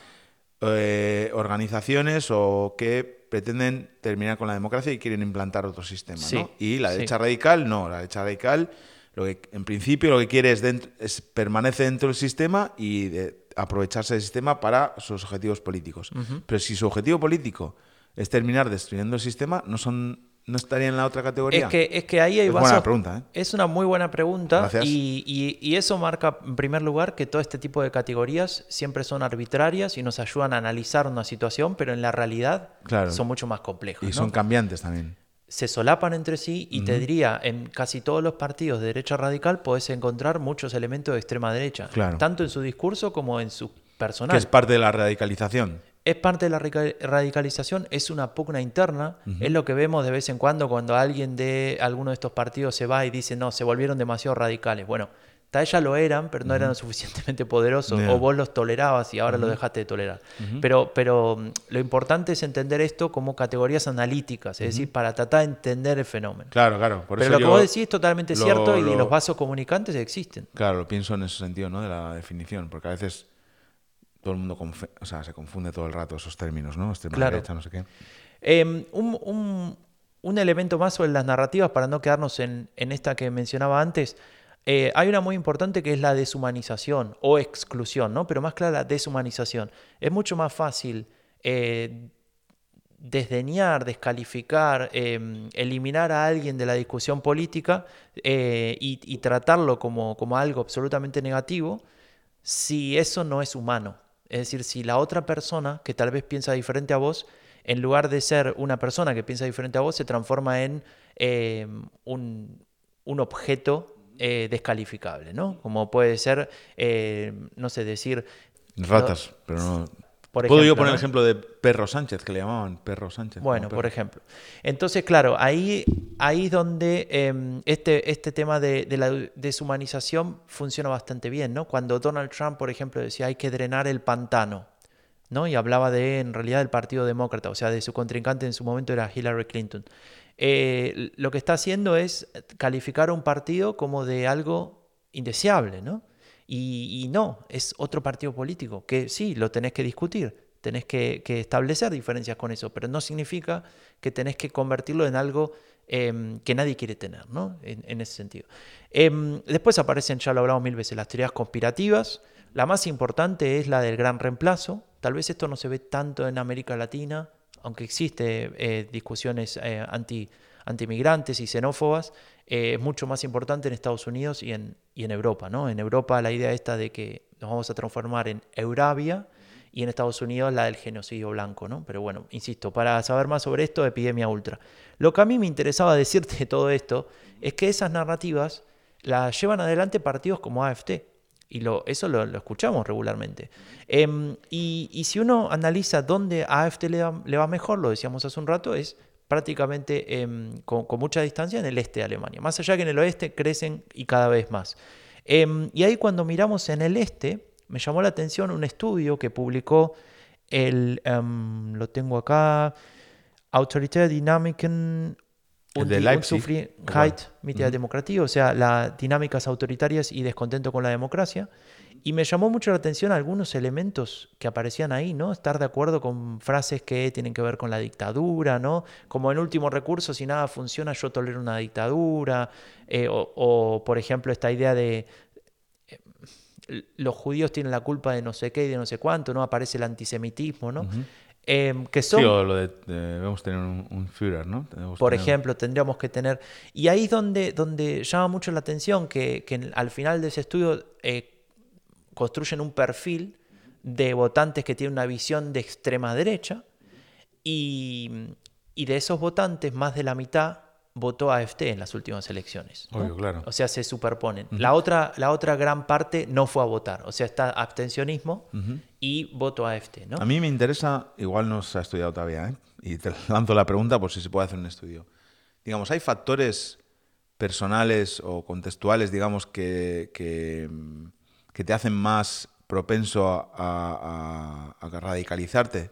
Speaker 2: eh, organizaciones o que pretenden terminar con la democracia y quieren implantar otro sistema.
Speaker 1: Sí,
Speaker 2: ¿no? Y la
Speaker 1: sí.
Speaker 2: derecha radical, no. La derecha radical, lo que, en principio, lo que quiere es, dent- es permanece dentro del sistema y de aprovecharse del sistema para sus objetivos políticos. Pero si su objetivo político es terminar destruyendo el sistema, no son no estaría en la otra categoría.
Speaker 1: Es que, es que ahí hay
Speaker 2: Es
Speaker 1: vasos-
Speaker 2: buena pregunta, ¿eh?
Speaker 1: Es una muy buena pregunta y, y- y eso marca en primer lugar que todo este tipo de categorías siempre son arbitrarias y nos ayudan a analizar una situación, pero en la realidad
Speaker 2: Claro.
Speaker 1: son mucho más complejos.
Speaker 2: y
Speaker 1: ¿no?
Speaker 2: son cambiantes también.
Speaker 1: Se solapan entre sí y te diría, en casi todos los partidos de derecha radical podés encontrar muchos elementos de extrema derecha,
Speaker 2: Claro.
Speaker 1: tanto en su discurso como en su personal.
Speaker 2: Que es parte de la radicalización.
Speaker 1: Es parte de la radica- radicalización, es una pugna interna, es lo que vemos de vez en cuando cuando alguien de alguno de estos partidos se va y dice, no, se volvieron demasiado radicales. Bueno, tal vez ya lo eran, pero no eran lo suficientemente poderosos, o vos los tolerabas y ahora lo dejaste de tolerar. Pero, pero mm, lo importante es entender esto como categorías analíticas, es decir, para tratar de entender el fenómeno.
Speaker 2: Claro, claro. Por
Speaker 1: pero
Speaker 2: eso
Speaker 1: lo que vos decís es totalmente
Speaker 2: lo-
Speaker 1: cierto y
Speaker 2: lo-
Speaker 1: los vasos comunicantes existen.
Speaker 2: Claro, lo pienso en ese sentido, ¿no? De la definición, porque a veces todo el mundo confe- o sea, se confunde todo el rato esos términos, ¿no? Extrema
Speaker 1: Claro.
Speaker 2: derecha, no sé qué.
Speaker 1: Eh, un, un- un elemento más sobre las narrativas, para no quedarnos en, en esta que mencionaba antes, eh, hay una muy importante que es la deshumanización o exclusión, ¿no? Pero más clara, la deshumanización. Es mucho más fácil eh, desdeñar, descalificar, em, eliminar a alguien de la discusión política eh, y, tratarlo como, como algo absolutamente negativo, si eso no es humano. Es decir, si la otra persona que tal vez piensa diferente a vos, en lugar de ser una persona que piensa diferente a vos, se transforma en em, un, un, objeto eh, descalificable, ¿no? Como puede ser, eh, no sé, decir...
Speaker 2: Ratas, pero no... Puedo yo poner el ejemplo de Perro Sánchez, que le llamaban Perro Sánchez.
Speaker 1: Bueno, por ejemplo. Entonces, claro, ahí, ahí es donde em, este, este tema de, la deshumanización funciona bastante bien, ¿no? Cuando Donald Trump, por ejemplo, decía hay que drenar el pantano, ¿no? Y hablaba de, en realidad, del Partido Demócrata, o sea, de su contrincante en su momento era Hillary Clinton. Eh, lo que está haciendo es calificar un partido como de algo indeseable, ¿no? Y, no, es otro partido político, que sí, lo tenés que discutir, tenés que, establecer diferencias con eso, pero no significa que tenés que convertirlo en algo em, que nadie quiere tener, ¿no? En, ese sentido. Em, después aparecen, ya lo hablamos mil veces, las teorías conspirativas. La más importante es la del gran reemplazo. Tal vez esto no se ve tanto en América Latina, aunque existe eh, discusiones eh, anti antimigrantes y xenófobas, eh, es mucho más importante en Estados Unidos y en, y en Europa. ¿no? En Europa la idea esta de que nos vamos a transformar en Eurabia y en Estados Unidos la del genocidio blanco. ¿no? Pero bueno, insisto, para saber más sobre esto, epidemia ultra. Lo que a mí me interesaba decirte de todo esto es que esas narrativas las llevan adelante partidos como AFT. Y eso lo, escuchamos regularmente. Em, y, si uno analiza dónde a AFT le, va mejor, lo decíamos hace un rato, es prácticamente em, con, mucha distancia en el este de Alemania. Más allá que en el oeste crecen y cada vez más. Em, y ahí cuando miramos en el este, me llamó la atención un estudio que publicó el, lo tengo acá, Autoritäre Dynamiken und die Unzufriedenheit mit der Demokratie, o sea, las dinámicas autoritarias y descontento con la democracia. Y me llamó mucho la atención algunos elementos que aparecían ahí, ¿no? Estar de acuerdo con frases que tienen que ver con la dictadura, ¿no? Como en último recurso, si nada funciona, yo tolero una dictadura. Eh, o, por ejemplo, esta idea de eh, los judíos tienen la culpa de no sé qué y de no sé cuánto, ¿no? Aparece el antisemitismo, ¿no? Em, que son,
Speaker 2: sí, o lo de debemos tener un, Führer, ¿no?
Speaker 1: por ejemplo, tendríamos que tener... Y ahí es donde, donde llama mucho la atención que, que al final de ese estudio eh, construyen un perfil de votantes que tienen una visión de extrema derecha y, de esos votantes más de la mitad votó a AFT en las últimas elecciones.
Speaker 2: claro.
Speaker 1: O sea, se superponen. la, otra, la otra gran parte no fue a votar, o sea, está abstencionismo y voto a AFT. ¿no?
Speaker 2: A mí me interesa, igual no se ha estudiado todavía, ¿eh? y te lanzo la pregunta por si se puede hacer un estudio. Digamos, ¿hay factores personales o contextuales, digamos, que, que que te hacen más propenso a, radicalizarte?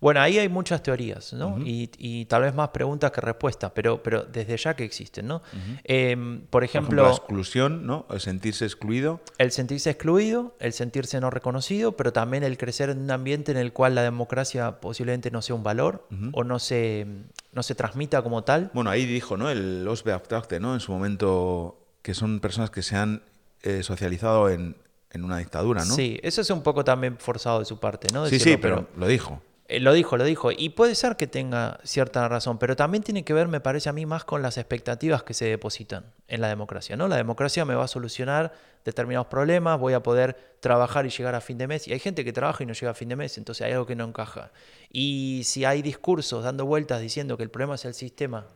Speaker 1: Bueno, ahí hay muchas teorías, ¿no? y, tal vez más preguntas que respuestas, pero, pero desde ya que existen, ¿no? Em, por, ejemplo,
Speaker 2: La exclusión, ¿no? El sentirse excluido.
Speaker 1: El sentirse excluido, el sentirse no reconocido, pero también el crecer en un ambiente en el cual la democracia posiblemente no sea un valor o no se, no se transmita como tal.
Speaker 2: Bueno, ahí dijo, ¿no? El Osbe Abstracte, ¿no? En su momento, que son personas que se han eh, socializado en, en una dictadura, ¿no?
Speaker 1: Sí, eso es un poco también forzado de su parte, ¿no?
Speaker 2: sí, sí, pero, lo dijo.
Speaker 1: Eh, lo dijo, lo dijo. Y puede ser que tenga cierta razón, pero también tiene que ver, me parece a mí, más con las expectativas que se depositan en la democracia, ¿no? La democracia me va a solucionar determinados problemas, voy a poder trabajar y llegar a fin de mes. Y hay gente que trabaja y no llega a fin de mes, entonces hay algo que no encaja. Y si hay discursos dando vueltas diciendo que el problema es el sistema,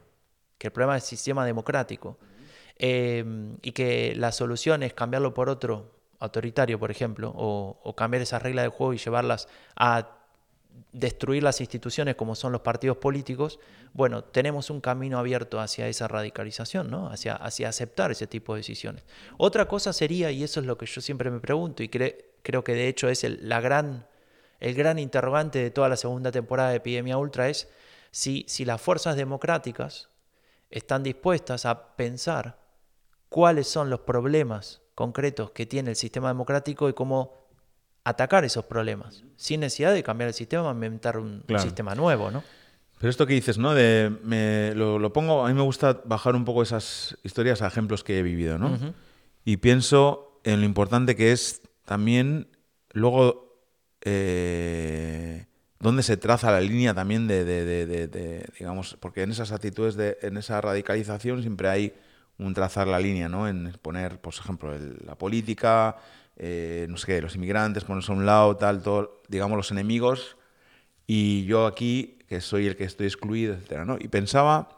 Speaker 1: que el problema es el sistema democrático, eh, y que la solución es cambiarlo por otro autoritario, por ejemplo, o, cambiar esas reglas de juego y llevarlas a destruir las instituciones como son los partidos políticos, bueno, tenemos un camino abierto hacia esa radicalización, ¿no? hacia, hacia aceptar ese tipo de decisiones. Otra cosa sería, y eso es lo que yo siempre me pregunto, y creo que de hecho es el, la gran, el gran interrogante de toda la segunda temporada de Epidemia Ultra, es si, si las fuerzas democráticas están dispuestas a pensar cuáles son los problemas concretos que tiene el sistema democrático y cómo atacar esos problemas, sin necesidad de cambiar el sistema, inventar un sistema nuevo, ¿no?
Speaker 2: Pero esto que dices, ¿no? De, me, lo, pongo, a mí me gusta bajar un poco esas historias a ejemplos que he vivido, ¿no? Y pienso en lo importante que es también luego eh, dónde se traza la línea también de, de- de- de- de, digamos, porque en esas actitudes, de, en esa radicalización siempre hay un trazar la línea, ¿no? En poner, por ejemplo, el- la política, eh, no sé qué, los inmigrantes, ponerse a un lado, tal, todo, digamos, los enemigos, y yo aquí, que soy el que estoy excluido, etcétera, ¿no? Y pensaba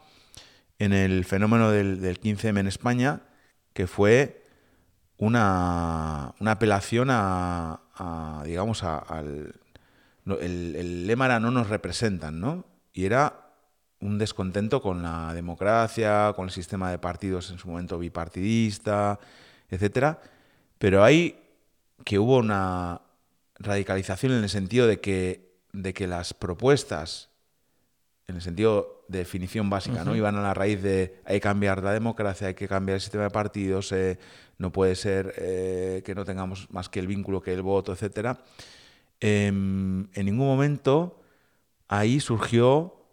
Speaker 2: en el fenómeno del, del 15M en España, que fue una, una apelación a, a, digamos, a- al... el, el lema era no nos representan, ¿no? Y era un descontento con la democracia, con el sistema de partidos en su momento bipartidista, etcétera. Pero hay que hubo una radicalización en el sentido de que, de que las propuestas, en el sentido de definición básica, ¿no? Iban a la raíz de hay que cambiar la democracia, hay que cambiar el sistema de partidos, eh, no puede ser eh, que no tengamos más que el vínculo que el voto, etcétera. Em, en ningún momento ahí surgió,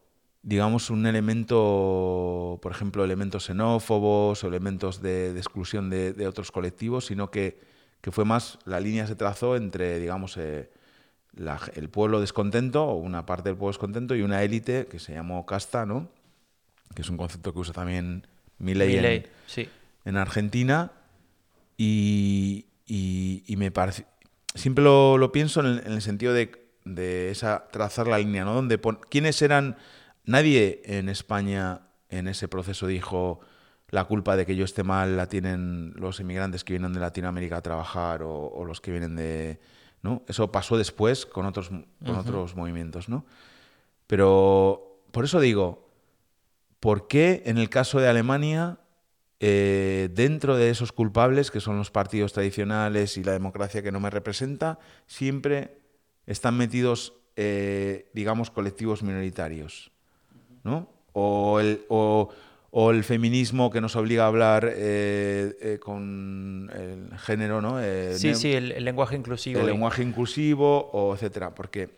Speaker 2: digamos, un elemento, por ejemplo, elementos xenófobos o elementos de, de exclusión de, de otros colectivos, sino que, que fue más, la línea se trazó entre, digamos, eh, la- el pueblo descontento, o una parte del pueblo descontento, y una élite que se llamó casta, ¿no? Que es un concepto que usa también Milley en-
Speaker 1: sí.
Speaker 2: en Argentina y, y- y me parece siempre lo, lo pienso en el, en el sentido de, de esa trazar la línea, ¿no? Donde pon- quiénes eran nadie en España en ese proceso dijo la culpa de que yo esté mal la tienen los inmigrantes que vienen de Latinoamérica a trabajar o, o los que vienen de ¿no? Eso pasó después con otros con otros movimientos, ¿no? Pero por eso digo, ¿por qué en el caso de Alemania, eh, dentro de esos culpables, que son los partidos tradicionales y la democracia que no me representa, siempre están metidos, eh, digamos, colectivos minoritarios? ¿No? O el, o, o el feminismo que nos obliga a hablar eh, eh, con el género, ¿no? Eh,
Speaker 1: Sí, sí, el, el lenguaje inclusivo.
Speaker 2: el
Speaker 1: y-
Speaker 2: lenguaje inclusivo, o etcétera, porque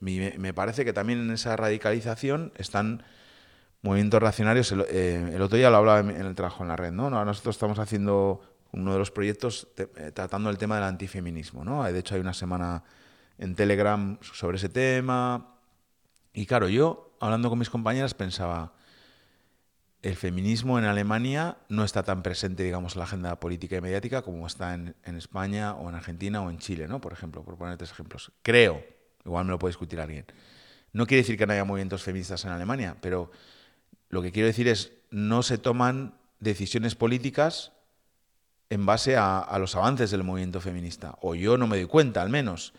Speaker 2: mi- me parece que también en esa radicalización están movimientos reaccionarios. El, el otro día lo hablaba en, en el trabajo en la red, ¿no? No, Nosotros estamos haciendo uno de los proyectos te- tratando el tema del antifeminismo, ¿no? De hecho, hay una semana en Telegram sobre ese tema. Y claro, yo, hablando con mis compañeras, pensaba, el feminismo en Alemania no está tan presente, digamos, en la agenda política y mediática como está en, España o en Argentina o en Chile, ¿no? Por ejemplo, por poner tres ejemplos. Creo, igual me lo puede discutir alguien. No quiere decir que no haya movimientos feministas en Alemania, pero lo que quiero decir es, no se toman decisiones políticas en base a, a los avances del movimiento feminista, o yo no me doy cuenta, al menos.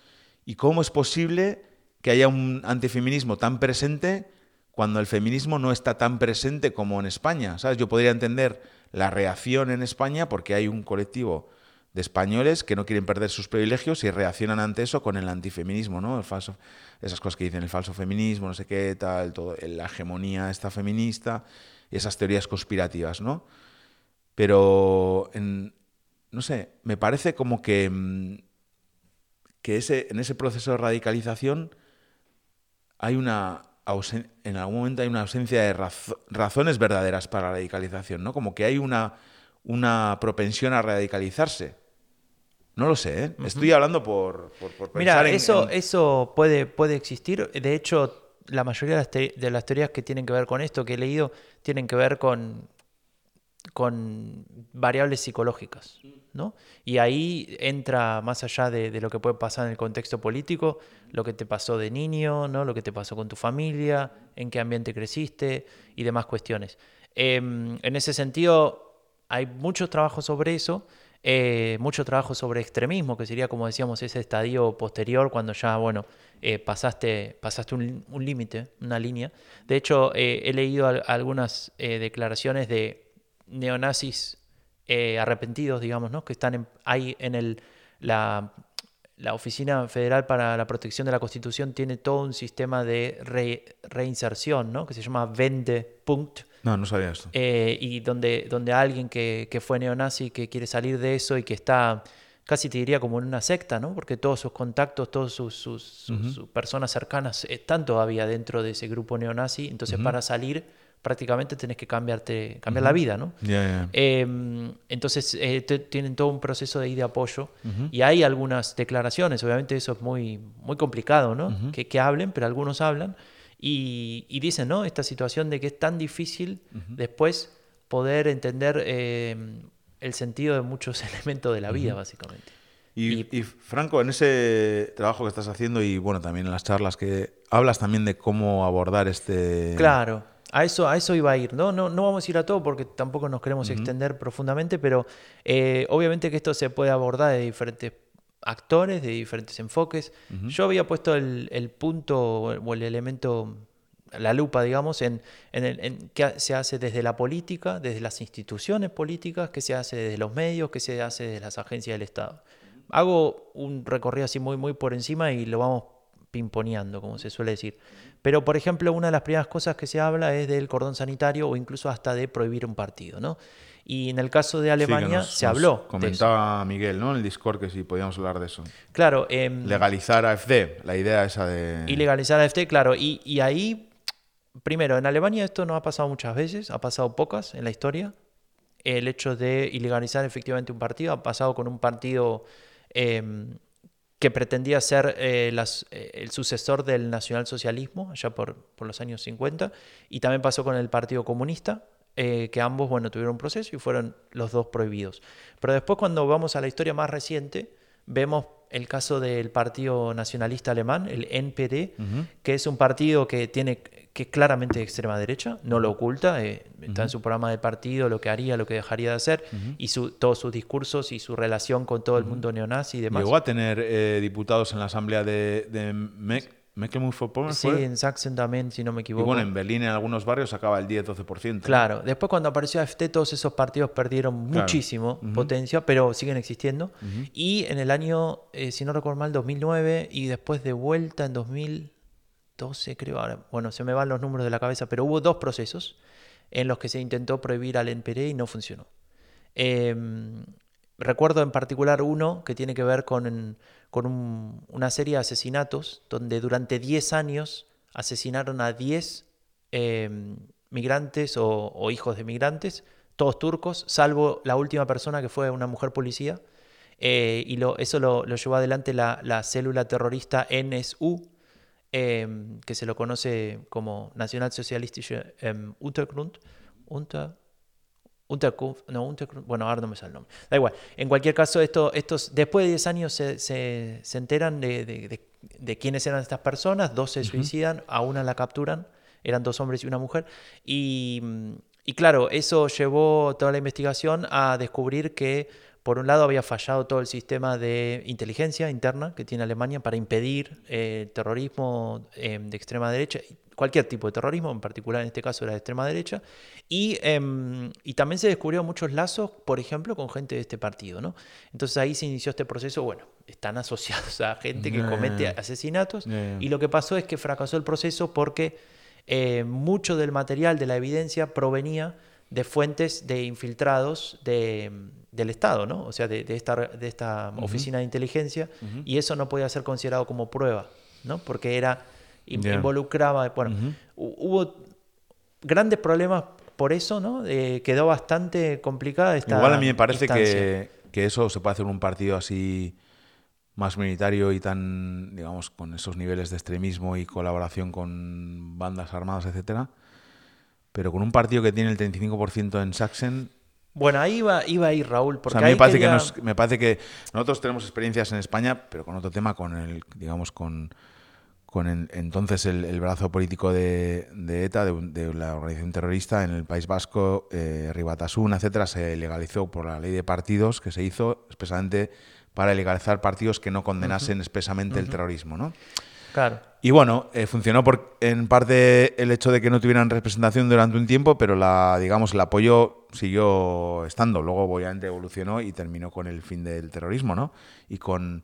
Speaker 2: ¿Y cómo es posible que haya un antifeminismo tan presente cuando el feminismo no está tan presente como en España? ¿Sabes? Yo podría entender la reacción en España porque hay un colectivo de españoles que no quieren perder sus privilegios y reaccionan ante eso con el antifeminismo, ¿no? El falso, esas cosas que dicen el falso feminismo, no sé qué, tal, todo, la hegemonía esta feminista, y esas teorías conspirativas, ¿no? Pero, no sé, me parece como que, mm, que ese, en ese proceso de radicalización hay una ausen- en algún momento hay una ausencia de razo- razones verdaderas para la radicalización, ¿no? Como que hay una, una propensión a radicalizarse. No lo sé, ¿eh? Estoy hablando por, por, por
Speaker 1: Mira,
Speaker 2: pensar en-
Speaker 1: eso,
Speaker 2: en-
Speaker 1: eso puede, puede existir. De hecho, la mayoría de las, te- de las teorías que tienen que ver con esto que he leído tienen que ver con, con variables psicológicas. ¿no? Y ahí entra más allá de, lo que puede pasar en el contexto político, lo que te pasó de niño, ¿no? lo que te pasó con tu familia, en qué ambiente creciste y demás cuestiones. Em, en ese sentido, hay muchos trabajos sobre eso. Eh, mucho trabajo sobre extremismo, que sería, como decíamos, ese estadio posterior cuando ya, bueno, eh, pasaste, pasaste un, límite, una línea. De hecho, eh, he leído al- algunas declaraciones de neonazis eh, arrepentidos, digamos, ¿no? que están en- ahí en el, la, la Oficina Federal para la Protección de la Constitución tiene todo un sistema de re- reinserción, ¿no? que se llama Vende Punkt,
Speaker 2: No, no sabía esto.
Speaker 1: eh, y donde, donde alguien que, que fue neonazi, que quiere salir de eso y que está, casi te diría como en una secta, ¿no? Porque todos sus contactos, todas sus, sus- sus- sus personas cercanas están todavía dentro de ese grupo neonazi, entonces para salir prácticamente tenés que cambiarte, cambiar la vida, ¿no?
Speaker 2: Ya, ya.
Speaker 1: Eh, entonces eh, tienen todo un proceso de de apoyo y hay algunas declaraciones, obviamente eso es muy, muy complicado, ¿no? que, que hablen, pero algunos hablan y, y dicen, ¿no? Esta situación de que es tan difícil después poder entender eh, el sentido de muchos elementos de la vida, básicamente.
Speaker 2: Y, y, Franco, en ese trabajo que estás haciendo y bueno, también en las charlas que hablas también de cómo abordar este...
Speaker 1: Claro, a eso, a eso iba a ir. No, no, no vamos a ir a todo porque tampoco nos queremos extender profundamente, pero eh, obviamente que esto se puede abordar de diferentes actores, de diferentes enfoques. Yo había puesto el, el punto o el elemento, la lupa, digamos, en, en, el, en qué se hace desde la política, desde las instituciones políticas, qué se hace desde los medios, qué se hace desde las agencias del Estado. Hago un recorrido así muy, muy por encima y lo vamos pimponeando, como se suele decir. Pero, por ejemplo, una de las primeras cosas que se habla es del cordón sanitario o incluso hasta de prohibir un partido, ¿no? Y en el caso de
Speaker 2: Sí,
Speaker 1: Alemania
Speaker 2: nos-
Speaker 1: se habló. de eso.
Speaker 2: Comentaba Miguel, ¿no? En el Discord que si podíamos hablar de eso.
Speaker 1: Claro, em,
Speaker 2: Legalizar AFD, la idea esa de...
Speaker 1: y legalizar AFT, claro. Y, y ahí, primero, en Alemania esto no ha pasado muchas veces, ha pasado pocas en la historia. El hecho de ilegalizar efectivamente un partido ha pasado con un partido em, que pretendía ser eh, eh, el sucesor del nacionalsocialismo, allá por, por los años 50, y también pasó con el Partido Comunista, eh, que ambos, bueno, tuvieron un proceso y fueron los dos prohibidos. Pero después cuando vamos a la historia más reciente, vemos el caso del Partido Nacionalista Alemán, el NPD, que es un partido que tiene que es claramente de extrema derecha, no lo oculta, eh, está en su programa de partido, lo que haría, lo que dejaría de hacer, y su, todos sus discursos y su relación con todo el mundo neonazi y demás.
Speaker 2: Llegó a tener eh, diputados en la asamblea de, de Meck- Mecklenburg-Vorpommern,
Speaker 1: Sí,
Speaker 2: ¿fue?
Speaker 1: en Sachsen también, si no me
Speaker 2: Y
Speaker 1: equivoco.
Speaker 2: bueno, en Berlín en algunos barrios sacaba el 10-12%.
Speaker 1: Claro, después cuando apareció AFT todos esos partidos perdieron
Speaker 2: Claro.
Speaker 1: muchísimo potencia, pero siguen existiendo. Y en el año, eh, si no recuerdo mal, 2009 y después de vuelta en 2012 creo, ahora, bueno, se me van los números de la cabeza, pero hubo dos procesos en los que se intentó prohibir al NPD y no funcionó. Em, recuerdo en particular uno que tiene que ver con, con un- una serie de asesinatos donde durante 10 años asesinaron a 10 em, migrantes o, hijos de migrantes, todos turcos, salvo la última persona que fue una mujer policía. Eh, y eso lo, llevó adelante la, la célula terrorista NSU, em, que se lo conoce como Nationalsozialistische em, Untergrund. Unter, Unterkunft, no, Untergrund, bueno, ahora no me sale el nombre. Da igual. En cualquier caso, esto, estos, después de 10 años se, se- se enteran de, de- de- de quiénes eran estas personas, dos se suicidan, a una la capturan, eran dos hombres y una mujer. Y, y claro, eso llevó toda la investigación a descubrir que, por un lado, había fallado todo el sistema de inteligencia interna que tiene Alemania para impedir eh, el terrorismo eh, de extrema derecha, cualquier tipo de terrorismo, en particular en este caso era de extrema derecha, y, em, y también se descubrieron muchos lazos, por ejemplo, con gente de este partido, ¿no? Entonces ahí se inició este proceso, bueno, están asociados a gente que comete asesinatos, y lo que pasó es que fracasó el proceso porque eh, mucho del material, de la evidencia, provenía de fuentes de infiltrados de, del Estado, ¿no? O sea, de, de esta, de esta oficina de inteligencia, y eso no podía ser considerado como prueba, ¿no? Porque era, involucraba, bueno, hu- hubo grandes problemas por eso, ¿no? Eh, quedó bastante complicada esta
Speaker 2: Igual a mí me parece que, que eso se puede hacer en un partido así más minoritario y tan, digamos, con esos niveles de extremismo y colaboración con bandas armadas, etcétera. Pero con un partido que tiene el 35% en Sachsen,
Speaker 1: Bueno, ahí iba, iba a ir Raúl,
Speaker 2: o
Speaker 1: porque
Speaker 2: sea, a mí me parece,
Speaker 1: quería-
Speaker 2: que nos- me parece que nosotros tenemos experiencias en España, pero con otro tema, con el, digamos, con, con en- entonces el, el brazo político de, de ETA, de, de la organización terrorista en el País Vasco, eh, Ribatasuna, etcétera, se legalizó por la ley de partidos que se hizo expresamente para legalizar partidos que no condenasen expresamente el terrorismo, ¿no?
Speaker 1: Claro.
Speaker 2: Y bueno, eh, funcionó por, en parte el hecho de que no tuvieran representación durante un tiempo, pero la, digamos, el apoyo siguió estando. Luego, obviamente, evolucionó y terminó con el fin del terrorismo, ¿no? Y con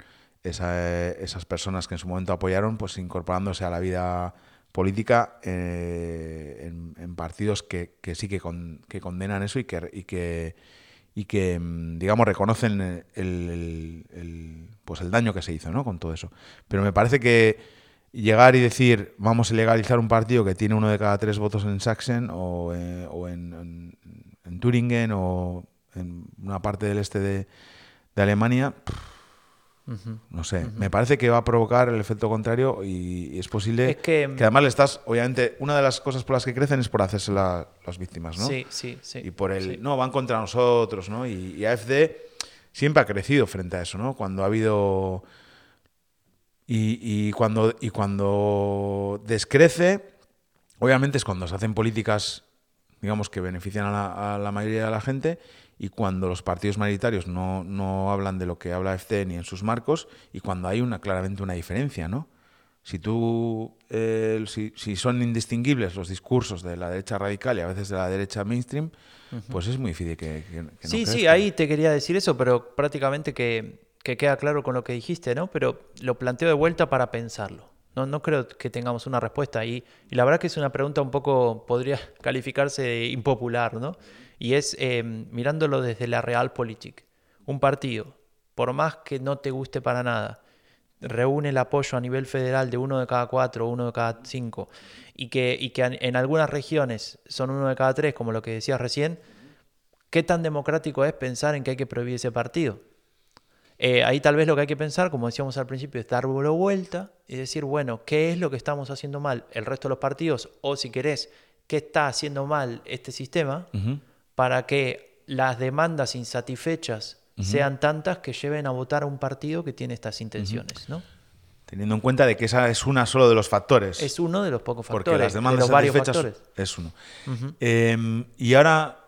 Speaker 2: esa- esas personas que en su momento apoyaron, pues incorporándose a la vida política eh, en, partidos que, que sí que, con- que condenan eso y que, y que, y que mm, digamos, reconocen el, pues el daño que se hizo, ¿no? Con todo eso. Pero me parece que llegar y decir, vamos a legalizar un partido que tiene uno de cada tres votos en Sachsen o, eh, o en, en, en, Turingen o en una parte del este de, de Alemania, no sé, me parece que va a provocar el efecto contrario y, es posible
Speaker 1: Es que-
Speaker 2: que además le estás, obviamente, una de las cosas por las que crecen es por hacerse la- las víctimas, ¿no?
Speaker 1: Sí, sí, sí.
Speaker 2: y por el
Speaker 1: sí.
Speaker 2: no van contra nosotros no y, y AFD siempre ha crecido frente a eso no cuando ha habido y, y cuando y cuando descrece obviamente es cuando se hacen políticas digamos que benefician a la, a la mayoría de la gente y cuando los partidos mayoritarios no, no hablan de lo que habla AFD ni en sus marcos y cuando hay una claramente una diferencia no si tú eh, si, si son indistinguibles los discursos de la derecha radical y a veces de la derecha mainstream pues es muy difícil que, que- que no
Speaker 1: Sí, sí,
Speaker 2: crezca.
Speaker 1: ahí te quería decir eso, pero prácticamente que, que queda claro con lo que dijiste, ¿no? Pero lo planteo de vuelta para pensarlo. No, no creo que tengamos una respuesta y, y la verdad que es una pregunta un poco, podría calificarse de impopular, ¿no? Y es eh, mirándolo desde la realpolitik. Un partido, por más que no te guste para nada, reúne el apoyo a nivel federal de uno de cada cuatro, uno de cada cinco, y que, y que en- algunas regiones son uno de cada tres, como lo que decías recién, ¿qué tan democrático es pensar en que hay que prohibir ese partido? Eh, ahí tal vez lo que hay que pensar, como decíamos al principio, es darlo vuelta y decir, bueno, ¿qué es lo que estamos haciendo mal el resto de los partidos? O si querés, ¿qué está haciendo mal este sistema. Para que las demandas insatisfechas sean tantas que lleven a votar a un partido que tiene estas intenciones? ¿no?
Speaker 2: teniendo en cuenta de que esa es una solo de los factores
Speaker 1: Es uno de los pocos
Speaker 2: porque
Speaker 1: factores,
Speaker 2: las
Speaker 1: de
Speaker 2: demandas
Speaker 1: los varios factores.
Speaker 2: es uno Eh, y ahora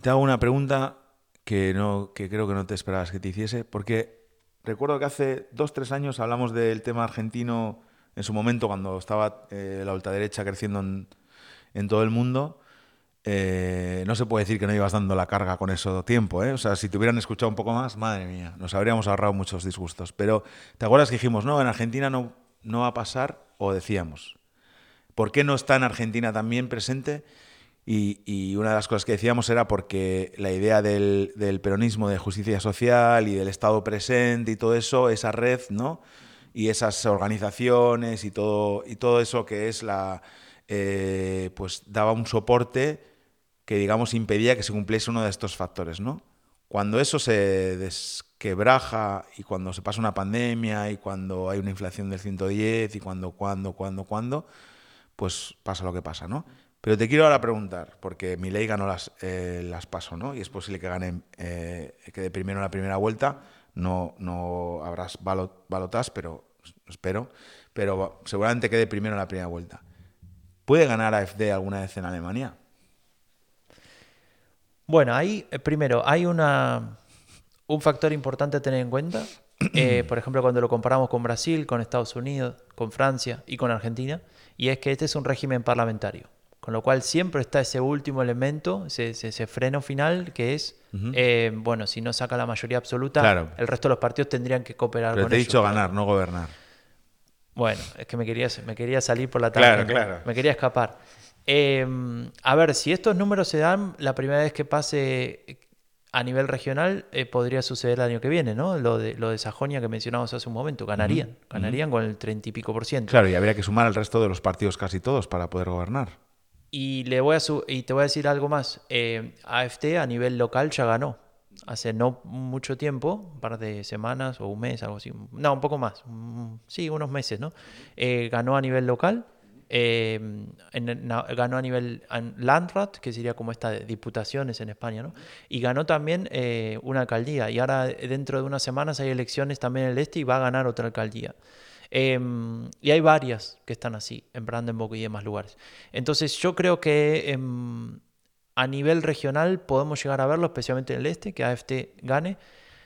Speaker 2: te hago una pregunta que no que creo que no te esperabas que te hiciese porque recuerdo que hace dos tres años hablamos del tema argentino en su momento cuando estaba eh, la ultraderecha creciendo en, en todo el mundo eh, no se puede decir que no ibas dando la carga con eso tiempo, ¿eh? O sea, si te hubieran escuchado un poco más, madre mía, nos habríamos ahorrado muchos disgustos. Pero, ¿te acuerdas que dijimos, no, en Argentina no, no va a pasar? O decíamos, ¿por qué no está en Argentina también presente? Y, una de las cosas que decíamos era porque la idea del, del peronismo de justicia social y del Estado presente y todo eso, esa red, ¿no? Y esas organizaciones y todo, y todo eso que es la. eh, pues daba un soporte que, digamos, impedía que se cumpliese uno de estos factores, ¿no? Cuando eso se desquebraja y cuando se pasa una pandemia y cuando hay una inflación del 110 y cuando, cuando, cuando, cuando, pues pasa lo que pasa, ¿no? Pero te quiero ahora preguntar, porque mi ley ganó las, eh, las paso, ¿no? Y es posible que gane, eh, quede primero en la primera vuelta. No, no habrás balot, balotas, pero espero. Pero seguramente quede primero en la primera vuelta. ¿Puede ganar AFD alguna vez en Alemania?
Speaker 1: Bueno, ahí eh, primero hay una, un factor importante a tener en cuenta. eh, por ejemplo, cuando lo comparamos con Brasil, con Estados Unidos, con Francia y con Argentina, y es que este es un régimen parlamentario. Con lo cual siempre está ese último elemento, ese, ese- ese freno final, que es, eh, bueno, si no saca la mayoría absoluta,
Speaker 2: Claro.
Speaker 1: el resto de los partidos tendrían que cooperar
Speaker 2: Pero
Speaker 1: con
Speaker 2: te he
Speaker 1: ellos.
Speaker 2: dicho ganar, no gobernar.
Speaker 1: Bueno, es que me quería, me quería salir por la
Speaker 2: Claro,
Speaker 1: tangente.
Speaker 2: claro.
Speaker 1: Me quería escapar. Eh, a ver, si estos números se dan, la primera vez que pase a nivel regional eh, podría suceder el año que viene, ¿no? Lo de, lo de Sajonia que mencionamos hace un momento. Ganarían. Ganarían con el treinta y pico por ciento.
Speaker 2: Claro, y habría que sumar al resto de los partidos casi todos para poder gobernar.
Speaker 1: Y, le voy a y te voy a decir algo más. Eh, AFT a nivel local ya ganó. Hace no mucho tiempo, un par de semanas o un mes, algo así. No, un poco más. Sí, unos meses, ¿no? Eh, ganó a nivel local. Eh, en- ganó a nivel an- Landrat, que sería como esta de diputaciones en España, ¿no? Y ganó también eh, una alcaldía. Y ahora dentro de unas semanas hay elecciones también en el este y va a ganar otra alcaldía. Em, y hay varias que están así, en Brandenburg y demás lugares. Entonces yo creo que em, a nivel regional podemos llegar a verlo, especialmente en el este, que AFT gane.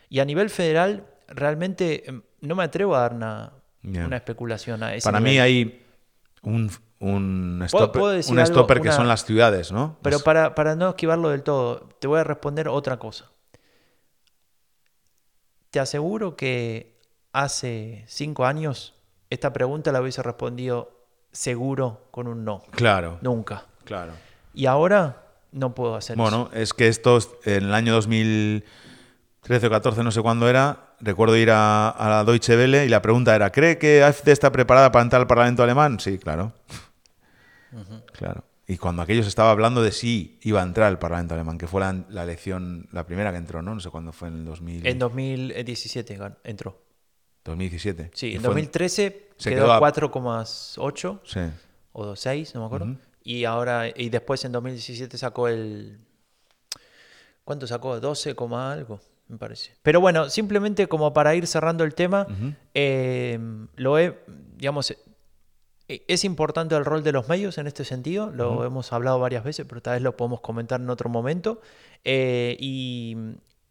Speaker 1: Y a nivel federal, realmente no me atrevo a dar una, especulación a ese
Speaker 2: Para
Speaker 1: nivel.
Speaker 2: mí hay un, un
Speaker 1: ¿Puedo-
Speaker 2: stopper,
Speaker 1: puedo decir
Speaker 2: un
Speaker 1: algo?
Speaker 2: stopper que
Speaker 1: Una-
Speaker 2: son las ciudades, ¿no?
Speaker 1: Pero
Speaker 2: Es-
Speaker 1: para, para no esquivarlo del todo, te voy a responder otra cosa. Te aseguro que hace cinco años esta pregunta la hubiese respondido seguro con un no.
Speaker 2: Claro,
Speaker 1: Nunca.
Speaker 2: claro.
Speaker 1: Y ahora no puedo hacer eso.
Speaker 2: Bueno, es que estos en el año 2013 o 14, no sé cuándo era, recuerdo ir a, a la Deutsche Welle y la pregunta era, ¿cree que AfD está preparada para entrar al Parlamento alemán? Sí, claro. Claro. Y cuando aquellos estaba hablando de si iba a entrar al Parlamento alemán, que fue la, la elección, la primera que entró, ¿no? No sé cuándo fue, en el 2000,
Speaker 1: En 2017 gan- entró.
Speaker 2: 2017.
Speaker 1: Sí, en
Speaker 2: fue
Speaker 1: 2013
Speaker 2: se
Speaker 1: quedó
Speaker 2: quedó
Speaker 1: a
Speaker 2: a-
Speaker 1: 4,8
Speaker 2: Sí.
Speaker 1: o 6, no me acuerdo. Y ahora, y después en 2017 sacó el. ¿Cuánto sacó? 12, coma algo, me parece. Pero bueno, simplemente como para ir cerrando el tema, eh, lo he, digamos, eh, es importante el rol de los medios en este sentido, lo hemos hablado varias veces, pero tal vez lo podemos comentar en otro momento. Eh, y,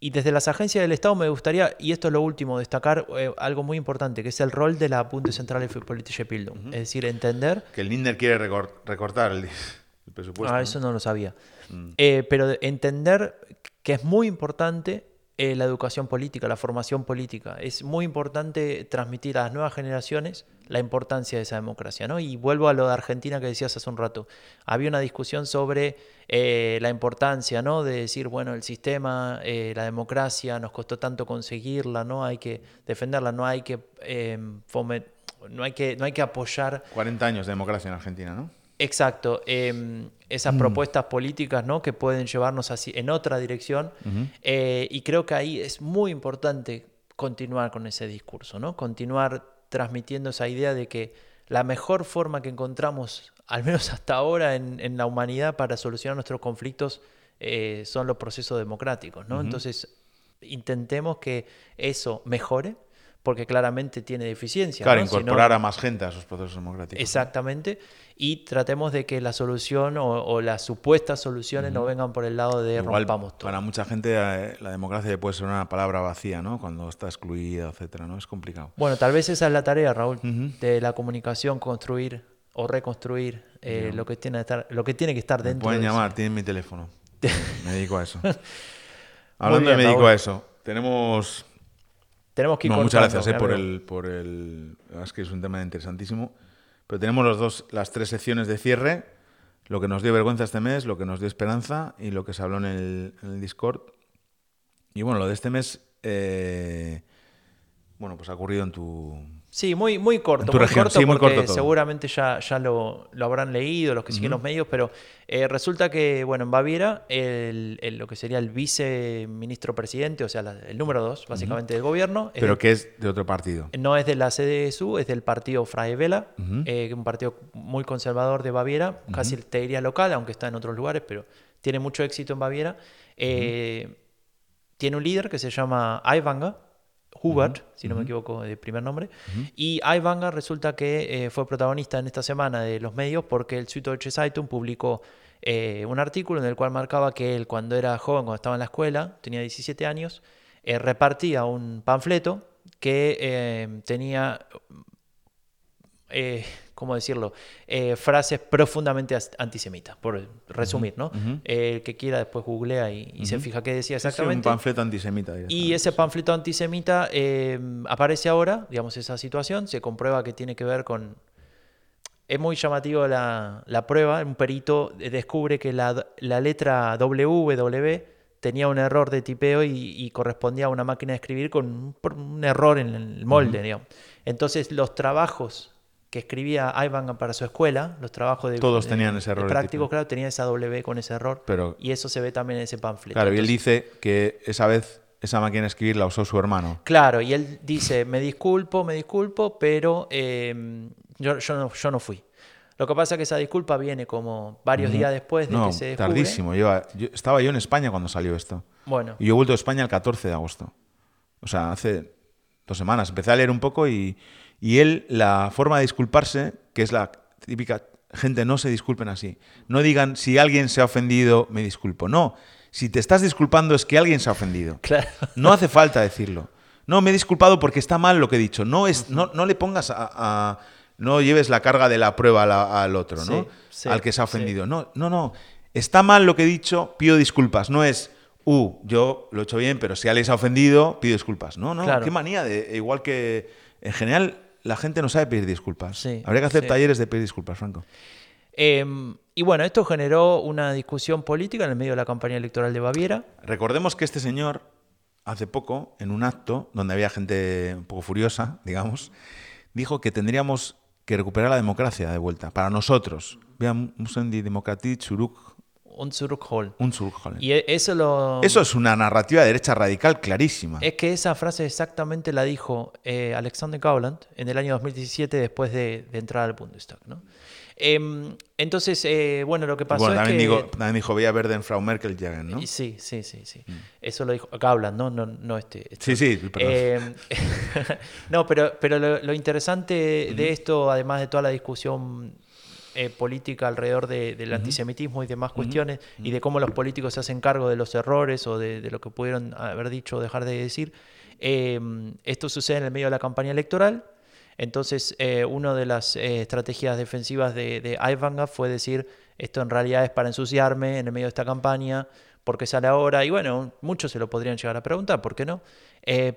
Speaker 1: y desde las agencias del Estado me gustaría, y esto es lo último, destacar eh, algo muy importante, que es el rol de la Bundeszentrale für politische Bildung. Es decir, entender
Speaker 2: Que el Linder quiere recor- recortar el, el presupuesto.
Speaker 1: Ah,
Speaker 2: ¿no?
Speaker 1: eso no lo sabía. Eh, pero de- entender que es muy importante eh, la educación política, la formación política. Es muy importante transmitir a las nuevas generaciones la importancia de esa democracia. ¿no? Y vuelvo a lo de Argentina que decías hace un rato. Había una discusión sobre eh, la importancia ¿no? de decir, bueno, el sistema, eh, la democracia, nos costó tanto conseguirla, no hay que defenderla, no hay que, fomen- no hay que, no hay que apoyar
Speaker 2: 40 años de democracia en Argentina, ¿no?
Speaker 1: Exacto, em, esas propuestas políticas ¿no? que pueden llevarnos así en otra dirección. Eh, y creo que ahí es muy importante continuar con ese discurso, ¿no? continuar transmitiendo esa idea de que la mejor forma que encontramos, al menos hasta ahora en, en la humanidad, para solucionar nuestros conflictos eh, son los procesos democráticos. ¿no? Entonces, intentemos que eso mejore, porque claramente tiene deficiencia.
Speaker 2: Claro,
Speaker 1: ¿no? Si no-
Speaker 2: incorporar a más gente a esos procesos democráticos.
Speaker 1: Exactamente. Y tratemos de que la solución o, o las supuestas soluciones no vengan por el lado de
Speaker 2: Igual,
Speaker 1: rompamos todo.
Speaker 2: para mucha gente eh, la democracia puede ser una palabra vacía, ¿no? Cuando está excluida, etcétera, ¿no? Es complicado.
Speaker 1: Bueno, tal vez esa es la tarea, Raúl, de la comunicación, construir o reconstruir eh, lo, que tiene que estar, lo que tiene que estar
Speaker 2: Me
Speaker 1: dentro.
Speaker 2: pueden
Speaker 1: de eso.
Speaker 2: llamar, tienen mi teléfono. Me dedico a eso. Hablando
Speaker 1: bien,
Speaker 2: de me dedico
Speaker 1: Raúl.
Speaker 2: a eso, tenemos
Speaker 1: Tenemos que ir
Speaker 2: No, muchas gracias eh, por, el, por el. verdad Es que es un tema interesantísimo. Pero tenemos los dos, las tres secciones de cierre: lo que nos dio vergüenza este mes, lo que nos dio esperanza y lo que se habló en el, en el Discord. Y bueno, lo de este mes, eh, bueno, pues ha ocurrido en tu.
Speaker 1: Sí, muy, muy corto. Muy corto
Speaker 2: sí, muy
Speaker 1: porque
Speaker 2: corto
Speaker 1: seguramente ya, ya lo, lo habrán leído los que siguen los medios, pero eh, resulta que, bueno, en Baviera, el, el- lo que sería el viceministro presidente, o sea, la- el número dos, básicamente, del gobierno,
Speaker 2: Pero que es de otro partido.
Speaker 1: no es de la CDSU, es del partido Freie Wähler, eh, un partido muy conservador de Baviera, casi te diría local, aunque está en otros lugares, pero tiene mucho éxito en Baviera. Eh, Tiene un líder que se llama Aiwanger, Hubert, si no me equivoco de primer nombre, y Aiwanger resulta que eh, fue protagonista en esta semana de los medios porque el Süddeutsche Zeitung publicó eh, un artículo en el cual marcaba que él cuando era joven, cuando estaba en la escuela, tenía 17 años, eh, repartía un panfleto que tenía, eh, ¿cómo decirlo?, Eh, frases profundamente as- antisemitas, por resumir, ¿no? Eh, el que quiera después googlea y, y se fija qué decía
Speaker 2: Sí, sí, un
Speaker 1: exactamente.
Speaker 2: panfleto antisemita.
Speaker 1: Y ese panfleto antisemita eh, aparece ahora, digamos, esa situación, se comprueba que tiene que ver con... Es muy llamativo la, la prueba, un perito descubre que la, la letra WW tenía un error de tipeo y, y correspondía a una máquina de escribir con un error en el molde, digamos. Entonces los trabajos que escribía Ivan para su escuela, los trabajos de...
Speaker 2: Todos tenían ese error tipeo.
Speaker 1: claro, tenían esa W con ese error.
Speaker 2: Pero-
Speaker 1: y eso se ve también en ese panfleto.
Speaker 2: Claro, y él
Speaker 1: Entonces-
Speaker 2: dice que esa vez esa máquina de escribir la usó su hermano.
Speaker 1: Claro, y él dice, me disculpo, me disculpo, pero eh, yo, yo, no, yo no fui. Lo que pasa es que esa disculpa viene como varios días después de
Speaker 2: No,
Speaker 1: que se descubre.
Speaker 2: tardísimo. Lleva- yo- estaba yo en España cuando salió esto.
Speaker 1: Bueno,
Speaker 2: Y yo he vuelto a España el 14 de agosto. O sea, hace dos semanas. Empecé a leer un poco y, y él, la forma de disculparse, que es la típica, gente, no se disculpen así. No digan, si alguien se ha ofendido, me disculpo. No, si te estás disculpando es que alguien se ha ofendido.
Speaker 1: claro.
Speaker 2: No hace falta decirlo. No, me he disculpado porque está mal lo que he dicho. No, es, no, no le pongas a, a- No lleves la carga de la prueba la- al otro, ¿no?
Speaker 1: Sí, sí,
Speaker 2: al que se ha
Speaker 1: sí.
Speaker 2: ofendido. No, no, no. Está mal lo que he dicho, pido disculpas. No es, uh, yo lo he hecho bien, pero si alguien se ha ofendido, pido disculpas. No, no,
Speaker 1: Claro.
Speaker 2: qué manía. De, igual que en general la gente no sabe pedir disculpas.
Speaker 1: Sí,
Speaker 2: Habría que hacer
Speaker 1: sí.
Speaker 2: talleres de pedir disculpas, Franco.
Speaker 1: Eh, y bueno, esto generó una discusión política en el medio de la campaña electoral de Baviera.
Speaker 2: Recordemos que este señor hace poco, en un acto donde había gente un poco furiosa, digamos, dijo que tendríamos que recuperar la democracia de vuelta, para nosotros. Vean, Musendi Demokratie zurück
Speaker 1: Un zurückholen.
Speaker 2: un zurückholen.
Speaker 1: Y e- eso lo...
Speaker 2: Eso es una narrativa de derecha radical clarísima.
Speaker 1: Es que esa frase exactamente la dijo eh, Alexander Gauland en el año 2017 después de, de entrar al Bundestag. ¿no? Em, entonces, eh, bueno, lo que pasó
Speaker 2: bueno,
Speaker 1: es
Speaker 2: también,
Speaker 1: que...
Speaker 2: digo, también dijo Verde en Frau Merkel ¿no? Mm.
Speaker 1: Sí, sí, sí, sí. Eso lo dijo Gauland, no, no, no este. este.
Speaker 2: Sí, sí, perdón.
Speaker 1: Eh, no, pero, pero lo, lo interesante de esto, además de toda la discusión eh, política alrededor de- del antisemitismo y demás cuestiones, y de cómo los políticos se hacen cargo de los errores o de, de lo que pudieron haber dicho o dejar de decir, eh, esto sucede en el medio de la campaña electoral. Entonces, eh, una de las eh, estrategias defensivas de, de Aiwanger fue decir, esto en realidad es para ensuciarme en el medio de esta campaña, porque sale ahora, y bueno, muchos se lo podrían llegar a preguntar, ¿por qué no?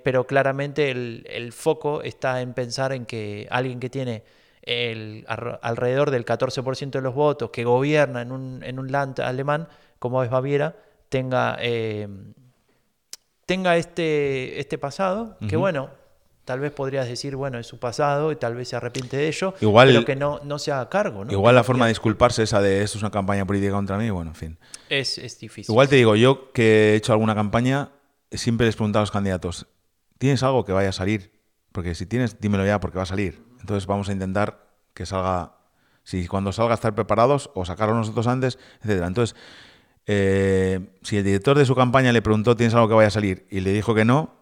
Speaker 1: Pero claramente el, el foco está en pensar en que alguien que tiene el, alrededor del 14% de los votos, que gobierna en un, en un land alemán, como es Baviera, tenga, eh, tenga este, este pasado, que bueno, tal vez podrías decir, bueno, es su pasado y tal vez se arrepiente de ello,
Speaker 2: Igual-
Speaker 1: pero que no, no se haga cargo, ¿no?
Speaker 2: Igual la forma de disculparse esa de esto es una campaña política contra mí, bueno, en fin.
Speaker 1: Es, es difícil.
Speaker 2: Igual te digo, yo que he hecho alguna campaña, siempre les pregunto a los candidatos, ¿tienes algo que vaya a salir? Porque si tienes, dímelo ya porque va a salir. Entonces vamos a intentar que salga, si cuando salga estar preparados o sacarlo nosotros antes, etcétera. Entonces, eh, si el director de su campaña le preguntó, ¿tienes algo que vaya a salir? Y le dijo que no,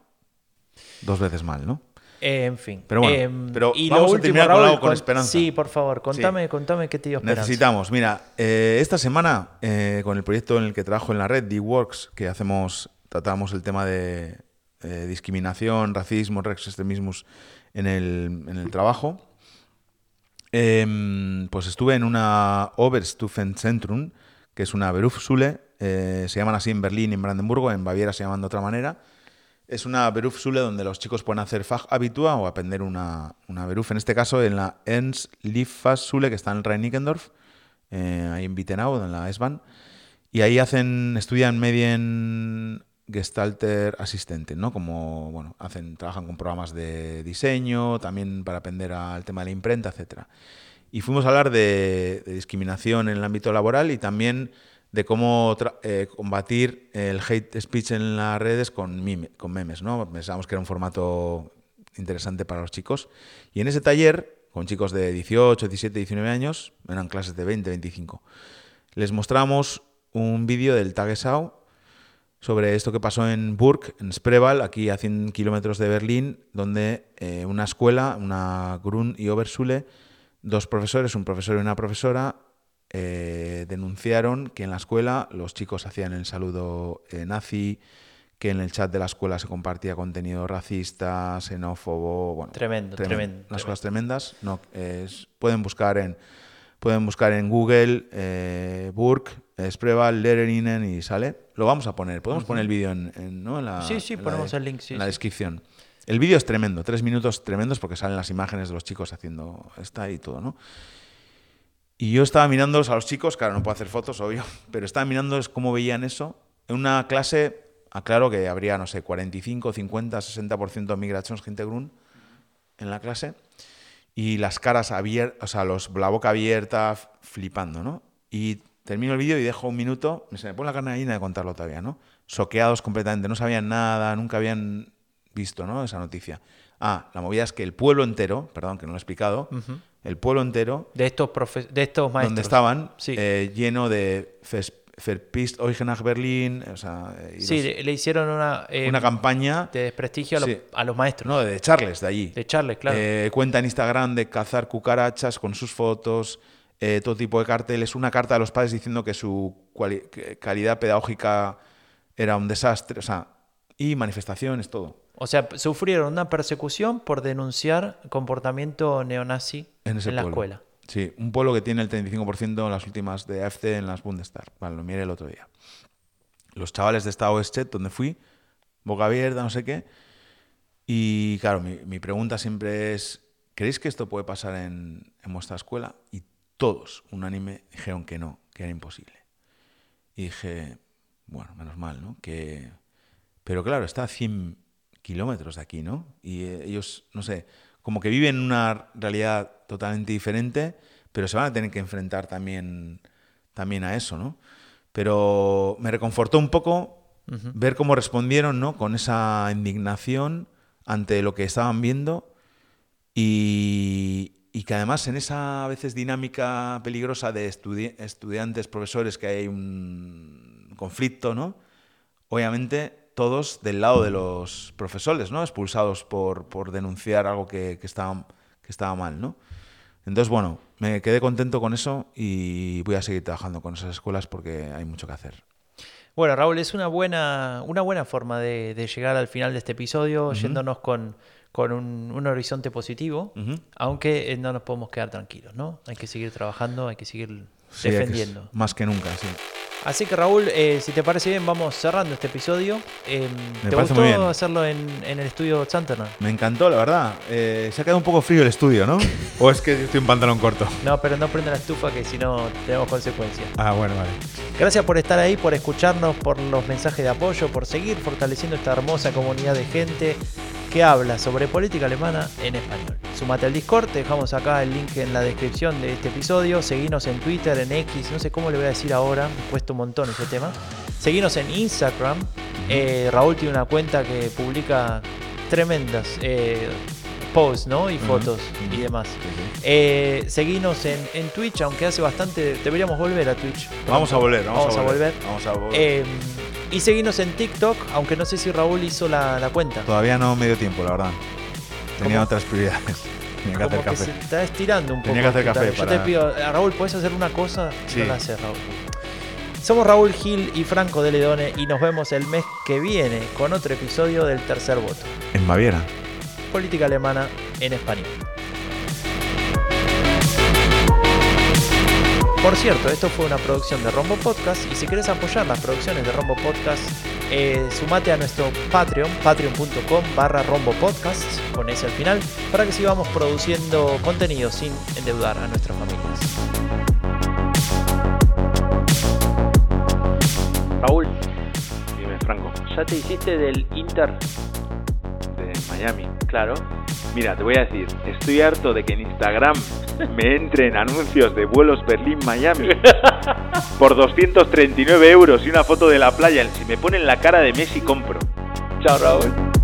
Speaker 2: dos veces mal, ¿no?
Speaker 1: Eh, en fin.
Speaker 2: Pero bueno,
Speaker 1: Em,
Speaker 2: pero
Speaker 1: y
Speaker 2: vamos
Speaker 1: lo
Speaker 2: a
Speaker 1: último,
Speaker 2: terminar con
Speaker 1: Raúl,
Speaker 2: algo con esperanza.
Speaker 1: Sí, por favor, contame, contame qué te dio esperanza.
Speaker 2: Necesitamos, mira, eh, esta semana eh, con el proyecto en el que trabajo en la red, D-Works, que hacemos, tratamos el tema de eh, discriminación, racismo, extremismos en el, en el trabajo, em, pues estuve en una Oberstufenzentrum, que es una Berufsschule, eh, se llaman así en Berlín y en Brandenburgo, en Baviera se llaman de otra manera. Es una Berufsschule donde los chicos pueden hacer Fachabitur o aprender una, una Beruf, en este caso en la Ernst Lieffassschule, que está en Rhein-Nickendorf, eh, ahí en Wittenau, en la S-Bahn. Y ahí hacen, estudian Medien Gestalter Asistente, ¿no? Como, bueno, hacen, trabajan con programas de diseño, también para aprender al tema de la imprenta, etcétera. Y fuimos a hablar de, de discriminación en el ámbito laboral y también de cómo eh, combatir el hate speech en las redes con, mime- con memes, ¿no? Pensábamos que era un formato interesante para los chicos. Y en ese taller, con chicos de 18, 17, 19 años, eran clases de 20, 25, les mostramos un vídeo del Tagesschau sobre esto que pasó en Burg, en Spreewald, aquí a 100 kilómetros de Berlín, donde eh, una escuela, una Grun y Oberschule, dos profesores, un profesor y una profesora, eh, denunciaron que en la escuela los chicos hacían el saludo eh, nazi, que en el chat de la escuela se compartía contenido racista, xenófobo, bueno,
Speaker 1: Tremendo, tremendo,
Speaker 2: unas cosas tremendas. No, es- pueden buscar en pueden buscar en Google eh, Burg, eh, Spreewald, Lererinen y sale. Lo vamos a poner. Podemos poner el vídeo en, en- ¿no? en la,
Speaker 1: Sí, sí,
Speaker 2: en la
Speaker 1: ponemos
Speaker 2: de-
Speaker 1: el link, sí,
Speaker 2: en la descripción. El vídeo es tremendo, tres minutos tremendos porque salen las imágenes de los chicos haciendo esta y todo, ¿no? Y yo estaba mirándolos a los chicos, claro, no puedo hacer fotos, obvio, pero estaba mirándoles cómo veían eso. En una clase, aclaro que habría, no sé, 45, 50, 60% migrations gente grun en la clase y las caras abiertas, o sea, los, la boca abierta, flipando, ¿no? Y termino el vídeo y dejo un minuto, se me pone la carne gallina de contarlo todavía, ¿no? Soqueados completamente, no sabían nada, nunca habían visto, ¿no? Esa noticia. Ah, la movida es que el pueblo entero, perdón que no lo he explicado, el pueblo entero
Speaker 1: De estos, de estos maestros.
Speaker 2: donde estaban,
Speaker 1: Sí.
Speaker 2: eh, lleno de Verpist o sea, eh,
Speaker 1: Sí,
Speaker 2: los-
Speaker 1: le, hicieron una, eh,
Speaker 2: una campaña
Speaker 1: de desprestigio a los,
Speaker 2: Sí.
Speaker 1: a los maestros.
Speaker 2: no, de echarles de allí.
Speaker 1: De Charles, claro.
Speaker 2: Eh, cuenta en Instagram de cazar cucarachas con sus fotos, eh, todo tipo de carteles, una carta de los padres diciendo que su calidad pedagógica era un desastre, o sea, y manifestaciones, todo.
Speaker 1: O sea, sufrieron una persecución por denunciar comportamiento neonazi
Speaker 2: En
Speaker 1: la
Speaker 2: pueblo.
Speaker 1: escuela.
Speaker 2: Sí, un pueblo que tiene el 35% en las últimas de AFC en las Bundestag. Vale, lo miré el otro día. Los chavales de esta Oestchet, donde fui, boca abierta, no sé qué. Y claro, mi, mi pregunta siempre es, ¿creéis que esto puede pasar en, en vuestra escuela? Y todos, unánime, dijeron que no, que era imposible. Y dije, bueno, menos mal, ¿no? Que pero claro, está a 100 kilómetros de aquí, ¿no? Y eh, ellos, no sé, como que viven una realidad totalmente diferente, pero se van a tener que enfrentar también, también a eso, ¿no? Pero me reconfortó un poco ver cómo respondieron, ¿no? Con esa indignación ante lo que estaban viendo y, y que además en esa a veces dinámica peligrosa de estudiantes, profesores, que hay un conflicto, ¿no? Obviamente todos del lado de los profesores, ¿no? Expulsados por, por denunciar algo que, que, estaba, que estaba mal, ¿no? Entonces, bueno, me quedé contento con eso y voy a seguir trabajando con esas escuelas porque hay mucho que hacer.
Speaker 1: Bueno, Raúl, es una buena, una buena forma de, llegar al final de este episodio, yéndonos con, con un, horizonte positivo, aunque eh, no nos podemos quedar tranquilos, ¿no? Hay que seguir trabajando, hay que seguir defendiendo.
Speaker 2: más que nunca, sí.
Speaker 1: Así que Raúl, eh, si te parece bien, vamos cerrando este episodio. Eh, ¿Te gustó hacerlo en, el estudio Chanterna?
Speaker 2: Me encantó, la verdad. Eh, se ha quedado un poco frío el estudio, ¿no? ¿O es que estoy en pantalón corto?
Speaker 1: No, pero no prende la estufa que si no tenemos consecuencias.
Speaker 2: Ah, bueno, vale.
Speaker 1: Gracias por estar ahí, por escucharnos, por los mensajes de apoyo, por seguir fortaleciendo esta hermosa comunidad de gente que habla sobre política alemana en español. Sumate al Discord, te dejamos acá el link en la descripción de este episodio. Seguinos en Twitter, en X, no sé cómo le voy a decir ahora, me cuesta un montón ese tema. Seguinos en Instagram. Eh, Raúl tiene una cuenta que publica tremendas eh, posts ¿no? y fotos y demás. Eh, seguinos en, en, Twitch, aunque hace bastante. Deberíamos volver a Twitch.
Speaker 2: Vamos a volver,
Speaker 1: vamos, a, volver.
Speaker 2: Vamos a volver.
Speaker 1: Y seguimos en TikTok, aunque no sé si Raúl hizo la, cuenta.
Speaker 2: Todavía no me dio tiempo, la verdad. Tenía otras prioridades. Tenía que hacer café.
Speaker 1: se está estirando un
Speaker 2: poco. Tenía que hacer café.
Speaker 1: Yo te pido, Raúl, ¿puedes hacer una cosa? Sí. No la haces, Raúl. Somos Raúl Gil y Franco de Ledone y nos vemos el mes que viene con otro episodio del Tercer Voto.
Speaker 2: En Baviera.
Speaker 1: Política alemana en español. Por cierto, esto fue una producción de Rombo Podcast y si quieres apoyar las producciones de Rombo Podcast, eh, sumate a nuestro Patreon, patreon.com barra Rombo Podcast, con ese al final, para que sigamos produciendo contenido sin endeudar a nuestras familias. Raúl.
Speaker 2: Dime, Franco.
Speaker 1: ¿Ya te hiciste del Inter?
Speaker 2: De Miami.
Speaker 1: Claro.
Speaker 2: Mira, te voy a decir, estoy harto de que en Instagram me entren anuncios de vuelos Berlín-Miami por 239 euros y una foto de la playa. Si me ponen la cara de Messi, compro.
Speaker 1: Chao, Raúl.